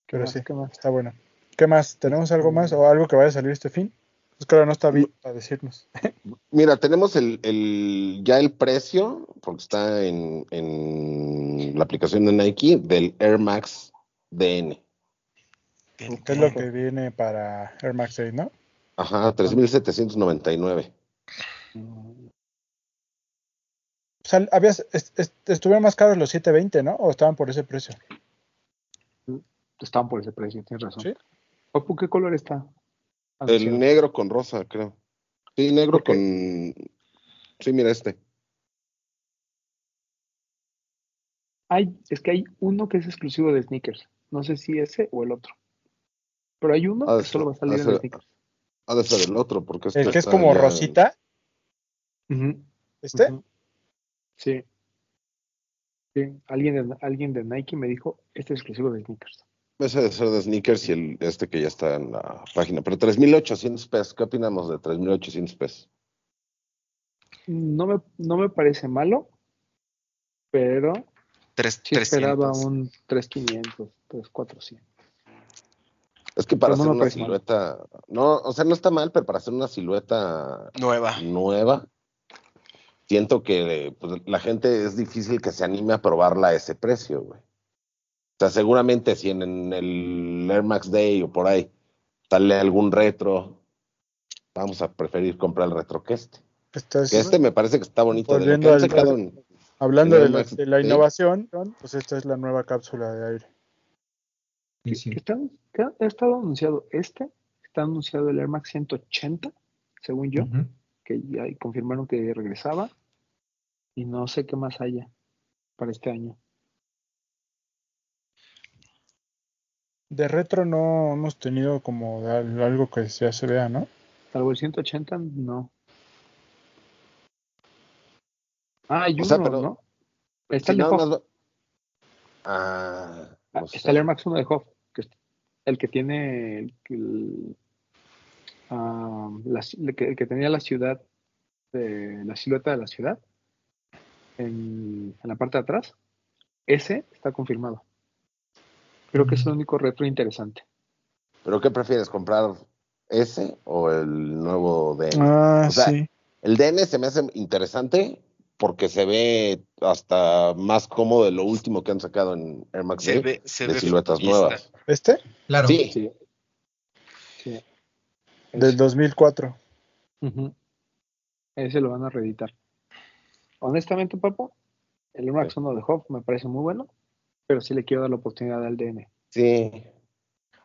¿Qué Pero más? sí, ¿Qué más? está bueno. ¿Qué más? ¿Tenemos algo más o algo que vaya a salir este fin? Es que ahora no está bien para decirnos. <laughs> Mira, tenemos el, el, ya el precio, porque está en, en la aplicación de Nike, del Air Max DN. ¿Qué es lo que viene para Air Max 6, no? Ajá, 3.799. O sea, habías, est- est- estuvieron más caros los 720, ¿no? ¿O estaban por ese precio? Estaban por ese precio, tienes razón. ¿Sí? ¿qué color está? El negro con rosa, creo. Sí, negro con... Sí, mira este. Hay, es que hay uno que es exclusivo de sneakers. No sé si ese o el otro. Pero hay uno que solo ser- va a salir ha de en ser- sneakers. Ha de ser el otro, porque este El que es como ya- rosita, ¿este? Sí. Sí, alguien de, alguien de Nike me dijo, este es exclusivo de sneakers. Ese de ser de sneakers y el este que ya está en la página. Pero 3.800 pesos. ¿Qué opinamos de 3.800 pesos? No me, no me parece malo, pero Tres, sí esperaba 300. un 3500, 3400. Es que para hacer una mal. silueta, no, o sea, no está mal, pero para hacer una silueta Nueva. nueva, siento que pues, la gente es difícil que se anime a probarla a ese precio, güey. O sea, seguramente si en, en el Air Max Day o por ahí sale algún retro, vamos a preferir comprar el retro que este. Este Que este me parece que está bonito. De que al- sacado en- hablando de la, de innovación, pues esta es la nueva cápsula de aire. Sí, sí. Está, está- ha estado anunciado este, está anunciado el Air Max 180, según yo, que ya confirmaron que regresaba. Y no sé qué más haya para este año. De retro no hemos tenido como de al- algo que ya se vea, ¿no? Salvo el 180, no. Ah, hay O sea, uno, pero- ¿no? Está si el de nada Hoff. Ah, Ah, no está sé. el Air Max 1 de Hoff, que es el que tiene el, el, ah, la el que, el que tenía la ciudad, de, la silueta de la ciudad en, en la parte de atrás. Ese está confirmado. Creo que es el único retro interesante. ¿Pero qué prefieres, comprar ese o el nuevo DN? Ah, O sea, sí. El DN se me hace interesante porque se ve hasta más cómodo de lo último que han sacado en Air Max Se ve, se de ve siluetas nuevas. ¿Este? Claro. Sí, Sí. Sí. Del 2004. Ujú. Ese lo van a reeditar. Honestamente, Papo, el Air Max 1 de Hoff me parece muy bueno, pero sí le quiero dar la oportunidad al DN. sí,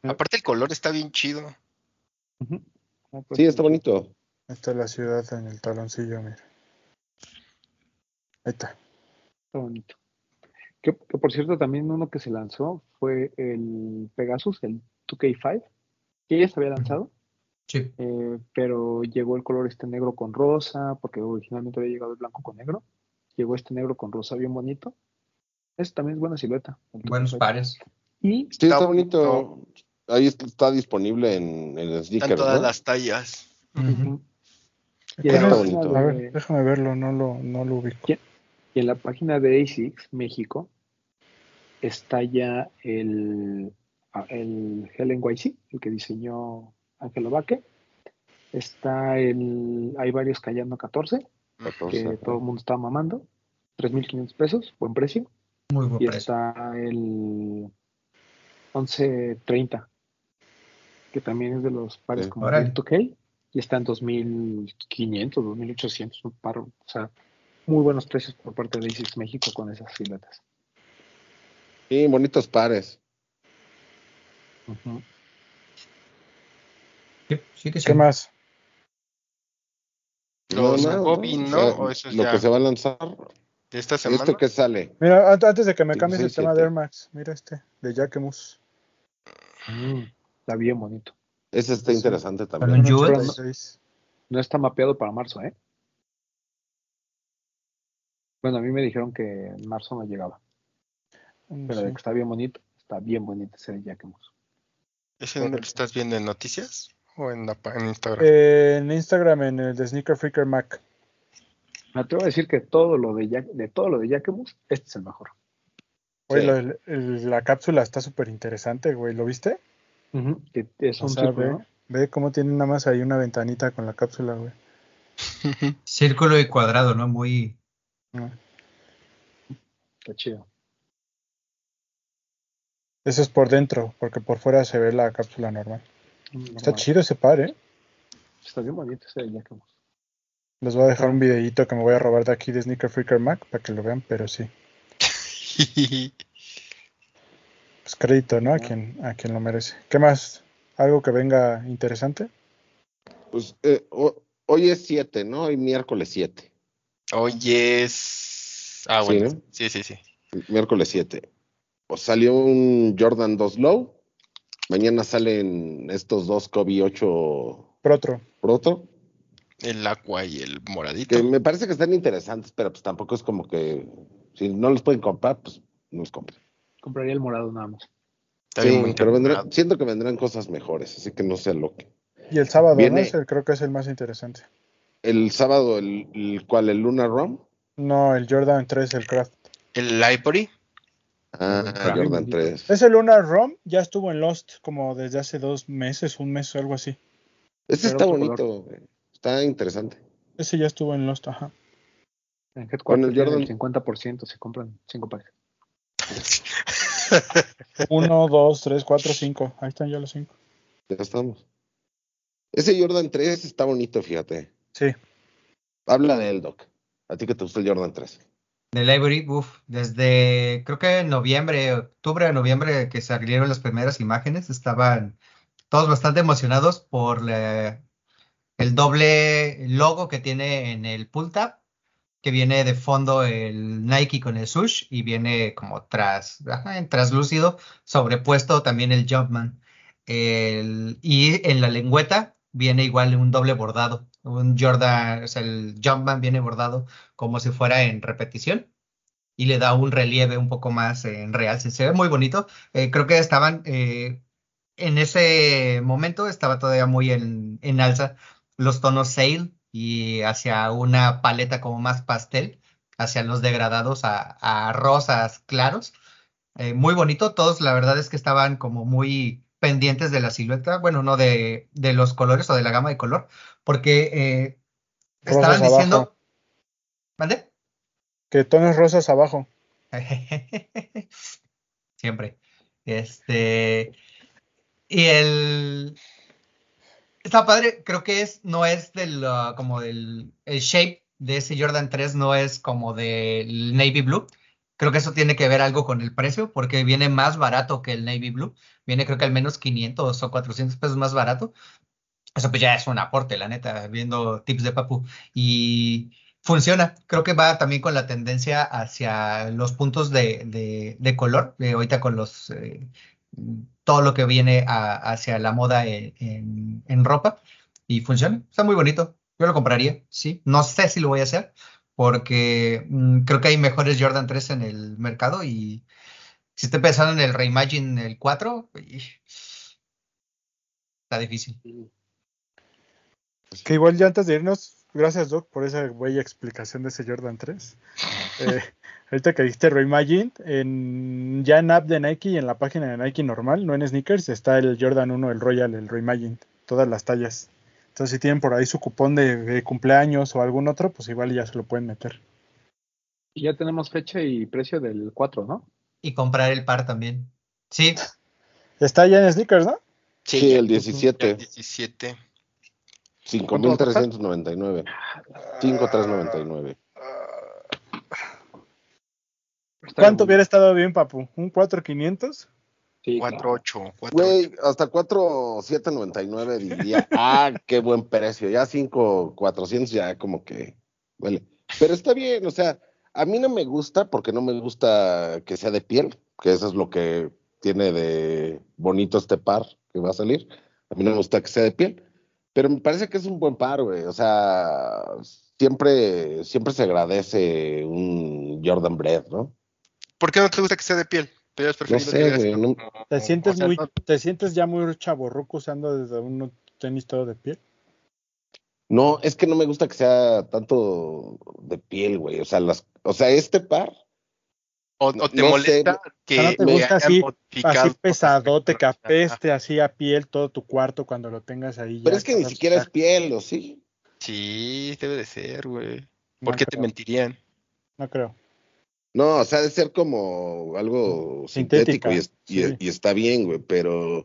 Aparte el color está bien chido. Ah, pues, sí, está bonito. Esta es la ciudad en el taloncillo, mira. Ahí está. Está bonito. Que, que, por cierto, también uno que se lanzó fue el Pegasus, el 2K5, que ya se había lanzado, Sí. eh, pero llegó el color este negro con rosa, porque originalmente había llegado el blanco con negro. Llegó este negro con rosa bien bonito. Ese también es buena silueta. Buenos 2K5. pares. Y Sí, está Está bonito. Ahí está- está disponible en, en el Están sneaker, todas ¿no? las tallas. Ujú. Y Está bonito. A ver, déjame verlo, no lo, no lo ubico. y en la página de ASICS México está ya el, ah, el Helen YC, el que diseñó Ángelo Vaque. Está el, hay varios Cayano 14, Catorce, que ajá. todo el mundo está mamando. 3.500 pesos, buen precio. Muy buen Y precio. está el 1130, que también es de los pares Sí. como el 2K, y está en 2500, 2800, un par, o sea, muy buenos precios por parte de ASICS México con esas siluetas. Sí, bonitos pares. Ujú. Sí, sí que sí. ¿Qué más? Los Nada más, Bobby, O ¿no? sea, O eso es lo ya que se va a lanzar. De esta semana. ¿Esto que sale? Mira, an- antes de que me cambies el 16, tema de. Air Max, mira este, de Jacquemus. Mm, Está bien bonito. Ese está Sí. interesante también. un Jewel. 86. No está mapeado para marzo, ¿eh? Bueno, a mí me dijeron que en marzo no llegaba, pero Sí. de que está bien bonito, está bien bonito ese de Jacquemus. ¿Ese dónde lo estás viendo en noticias o en, la, pa- en Instagram? Eh, en Instagram, en el de Sneaker Freaker Mac. Me atrevo a decir que todo lo de, Jack- de todo lo de Jacquemus, este es el mejor. Güey, Sí. lo- el- el- la cápsula está súper interesante, güey. ¿Lo viste? Que es O un sea, círculo, ve, ¿no? Ve cómo tiene nada más ahí una ventanita con la cápsula, güey. <laughs> Círculo y cuadrado, ¿no? Muy. No. Está chido. Eso es por dentro, porque por fuera se ve la cápsula normal. Está chido ese par, ¿eh? Está bien bonito ese Yakemos. Les voy a dejar un videito que me voy a robar de aquí de Sneaker Freaker Mac para que lo vean, pero sí. <laughs> Pues crédito, ¿no? A quien, a quien lo merece. ¿Qué más? ¿Algo que venga interesante? Pues eh, ho- hoy es 7, ¿no? Hoy miércoles 7. Hoy es. Ah, Sí, bueno. ¿no? Sí, sí, sí. Miércoles 7. O salió un Jordan 2 Low. Mañana salen estos dos Kobe 8 Por otro. Proto. El aqua y el moradito. Que me parece que están interesantes, pero pues tampoco es como que si no los pueden comprar, pues no los compren. Compraría el morado nada más. Está Sí, pero vendrán- siento que vendrán cosas mejores, así que no sé lo que. Y el sábado, Viene- ¿no? Es el- creo que es el más interesante. El sábado, el, el cual, el Luna Rom. No, el Jordan 3, el Craft. El Library. Ah, Prime. Jordan 3. Ese Lunar ROM ya estuvo en Lost como desde hace dos meses, un mes o algo así. Ese Pero está bonito, güey. Está interesante. Ese ya estuvo en Lost, ajá. En Con Headquarters el Jordan- el 50%, se compran 5 pares. <laughs> <laughs> Uno, dos, tres, cuatro, cinco. Ahí están ya los cinco. Ya estamos. Ese Jordan 3 está bonito, fíjate. Sí. Habla de él, Doc. A ti que te gusta el Jordan 3. De Library, uff, desde creo que en noviembre, octubre o noviembre que salieron las primeras imágenes, estaban todos bastante emocionados por la- el doble logo que tiene en el pull tab, que viene de fondo el Nike con el sush y viene como tras, en traslúcido, sobrepuesto también el Jumpman. El- y en la lengüeta viene igual un doble bordado, un Jordan, o sea, el Jumpman viene bordado como si fuera en repetición y le da un relieve un poco más en real. Se ve muy bonito. Eh, creo que estaban eh, en ese momento, estaba todavía muy en, en alza los tonos sail y hacia una paleta como más pastel, hacia los degradados a, a rosas claros. Eh, muy bonito, todos la verdad es que estaban como muy pendientes de la silueta, bueno, no de, de los colores o de la gama de color, porque eh, estaban Rosas diciendo... abajo. ¿Mande? Que tonos rosas abajo. <laughs> Siempre. Este. Y el. Está padre, creo que es, no es del, uh, como del, el shape de ese Jordan 3 no es como del Navy Blue. Creo que eso tiene que ver algo con el precio, porque viene más barato que el Navy Blue. Viene creo que al menos 500 o 400 pesos más barato. Eso pues ya es un aporte, la neta, viendo tips de Papu. Y funciona. Creo que va también con la tendencia hacia los puntos de, de- de color. de ahorita con los eh, todo lo que viene a- hacia la moda en, en- en ropa. Y funciona. Está muy bonito. Yo lo compraría, sí. No sé si lo voy a hacer, porque mm, creo que hay mejores Jordan 3 en el mercado. Y si estoy pensando en el Reimagine el 4, y- está difícil. Que igual ya antes de irnos, gracias Doc por esa bella explicación de ese Jordan 3. Eh, ahorita que dijiste Reimagine, en, ya en app de Nike y en la página de Nike normal, no en sneakers, está el Jordan 1, el Royal, el Reimagine, todas las tallas. Entonces si tienen por ahí su cupón de, de cumpleaños o algún otro, pues igual ya se lo pueden meter. Y ya tenemos fecha y precio del 4, ¿no? Y comprar el par también. Sí, Está ya en sneakers, ¿no? Sí, el El 17. 17. 5.399. 5.399. Está ¿Cuánto hubiera estado bien, papu? ¿Un 4500? Sí, 4, claro. 8. 4, Güey, hasta 4.799 diría. <laughs> Ah, qué buen precio. Ya 5.400 ya como que huele. Pero está bien, o sea, a mí no me gusta porque no me gusta que sea de piel, que eso es lo que tiene de bonito este par que va a salir. A mí no me gusta que sea de piel, pero me parece que es un buen par, güey. O sea, siempre, siempre se agradece un Jordan Bread, ¿no? ¿Por qué no te gusta que sea de piel? ¿Te hubieras No sé, güey. no- ¿Te sientes, o sea, muy, no- ¿Te sientes ya muy chaborruco usando desde un tenis todo de piel? No, es que no me gusta que sea tanto de piel, güey. O sea, las, o sea, este par, O, o te No molesta que ¿no te le gusta así- modificado Así pesadote, que apeste así a piel todo tu cuarto cuando lo tengas ahí. Pero ya es que ni siquiera es piel, ¿o sí? Sí, debe de ser, güey. No ¿Por qué te mentirían? No creo. No, o sea, de ser como algo Sintética, sintético y, es- y- sí. y está bien, güey, pero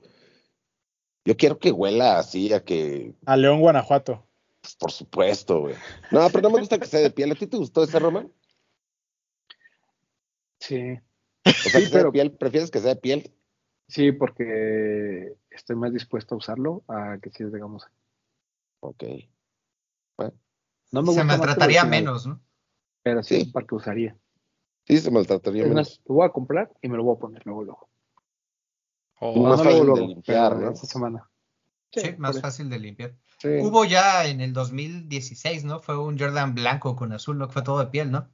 yo quiero que huela así a que, A León, Guanajuato. pues, por supuesto, güey. No, pero no me gusta que sea de piel. ¿A ti te gustó ese, Román? Sí, O sea, Sí, que sea pero- de piel, ¿prefieres que sea de piel? sí, porque estoy más dispuesto a usarlo a que si es de gamuza. Ok. No me Se gusta maltrataría menos, ¿no? Pero sí, Sí. es para que usaría. Sí, se maltrataría Es menos. más, lo voy a comprar y me lo voy a poner luego, luego. Oh, Más no fácil luego, de limpiar, ¿no? Esta semana. Sí, más fácil de limpiar. Sí. Hubo ya en el 2016, ¿no? Fue un Jordan blanco con azul, ¿no? Fue todo de piel, ¿no?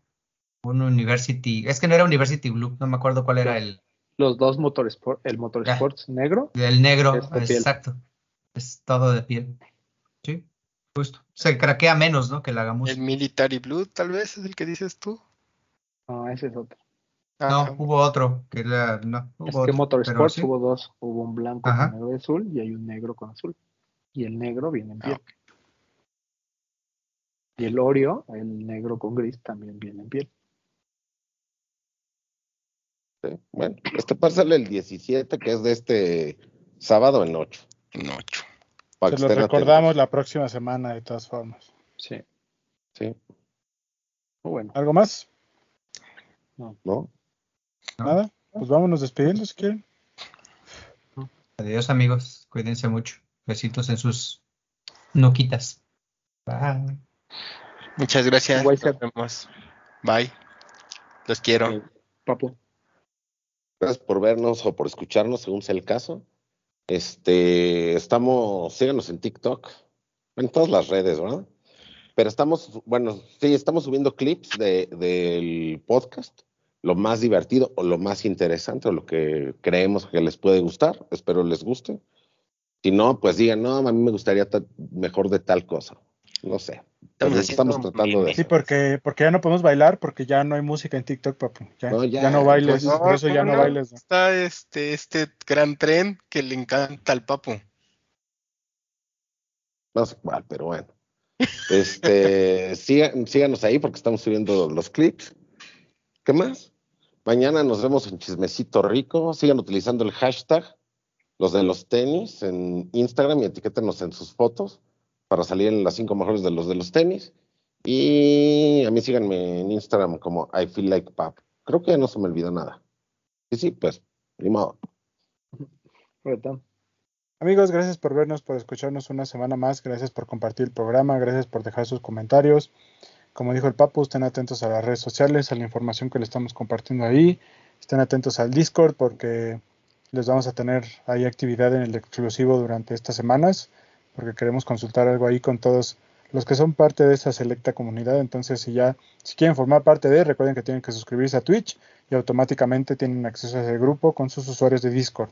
Un University, es que no era University Blue, no me acuerdo cuál era el, Los dos Motorsport, el Motorsports negro, el negro, Es de piel. exacto. Es todo de piel. Sí, justo. Se craquea menos, ¿no? Que la gamuza. el Military Blue, tal vez, es el que dices tú. no, ese es otro. Ah, No, hubo otro, que era, no, hubo Es otro, que Motorsports sí. hubo dos, hubo un blanco Ajá. con negro y azul y hay un negro con azul. Y el negro viene en Ah, piel. Y el Oreo, el negro con gris, también viene en piel. Sí. Bueno, este par sale el 17, que es de este sábado en 8. en Se estén recordamos atentos. la próxima semana, de todas formas. Sí. Sí, Muy bueno. ¿Algo más? ¿no? No. ¿Nada? Pues vámonos despidiendo si quieren. Adiós, amigos. Cuídense mucho. Besitos en sus nuquitas. Bye. Muchas gracias. Nos vemos. Bye. Los quiero. Papu. Gracias por vernos o por escucharnos, según sea el caso. Este, estamos, síganos en TikTok, en todas las redes, ¿verdad? Pero estamos, bueno, sí, estamos subiendo clips de, del podcast, lo más divertido o lo más interesante o lo que creemos que les puede gustar. Espero les guste. Si no, pues digan, no, a mí me gustaría ta- mejor de tal cosa. No sé. Estamos estamos tratando de. Sí, porque, porque ya no podemos bailar, porque ya no hay música en TikTok, papu. Ya No, no, ya, ya, no bailes, pues, por eso ya no, no, bailes. ¿no? Está este, este gran tren que le encanta al papu. No sé cuál, pero bueno. Este, <laughs> sigan- síganos ahí porque estamos subiendo los clips. ¿Qué más? Mañana nos vemos en Chismecito Rico. Sigan utilizando el hashtag, los de los tenis, en Instagram y etiquétenos en sus fotos para salir en las cinco mejores de los de los tenis. Y a mí síganme en Instagram como I feel like pap. Creo que no se me olvidó nada. Y sí, pues, ni modo. Amigos, gracias por vernos, por escucharnos una semana más. Gracias por compartir el programa, gracias por dejar sus comentarios. Como dijo el Papu, estén atentos a las redes sociales, a la información que le estamos compartiendo ahí. Estén atentos al Discord porque les vamos a tener ahí actividad en el exclusivo durante estas semanas, porque queremos consultar algo ahí con todos los que son parte de esa selecta comunidad. Entonces, si ya, si quieren formar parte de, recuerden que tienen que suscribirse a Twitch y automáticamente tienen acceso a ese grupo con sus usuarios de Discord.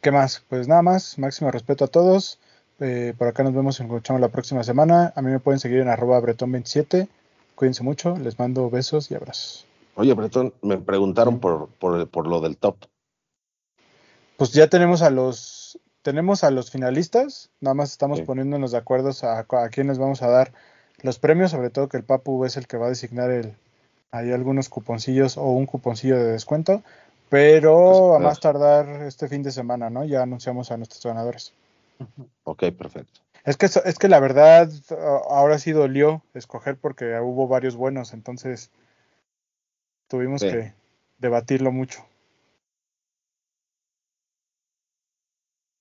¿Qué más? Pues nada más, máximo respeto a todos. Eh, por acá nos vemos y nos escuchamos la próxima semana. A mí me pueden seguir en arroba bretón27. Cuídense mucho, les mando besos y abrazos. Oye, Bretón, me preguntaron por, por, por lo del top. Pues ya tenemos a los tenemos a los finalistas, nada más estamos Sí. poniéndonos de acuerdo a, a quiénes vamos a dar los premios, sobre todo que el Papu es el que va a designar el hay algunos cuponcillos o un cuponcillo de descuento, pero Pues, a más tardar este fin de semana, ¿no? Ya anunciamos a nuestros ganadores. Ok, perfecto. Es que, es que la verdad, ahora sí dolió escoger porque hubo varios buenos, entonces tuvimos Sí. que debatirlo mucho.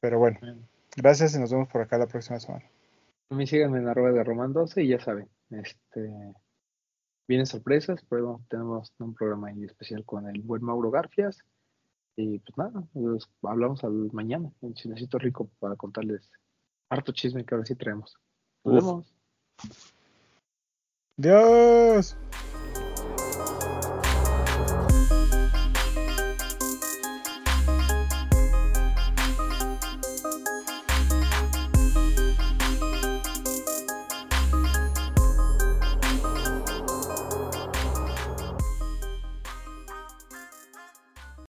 Pero bueno, gracias y nos vemos por acá la próxima semana. A mí síganme en arroba de Román 12 y ya saben, este, vienen sorpresas, pero tenemos un programa ahí especial con el buen Mauro Garfias. Y pues nada, nos hablamos al mañana en Chinecito Rico para contarles harto chisme que ahora sí traemos. Nos Uf. vemos. Dios.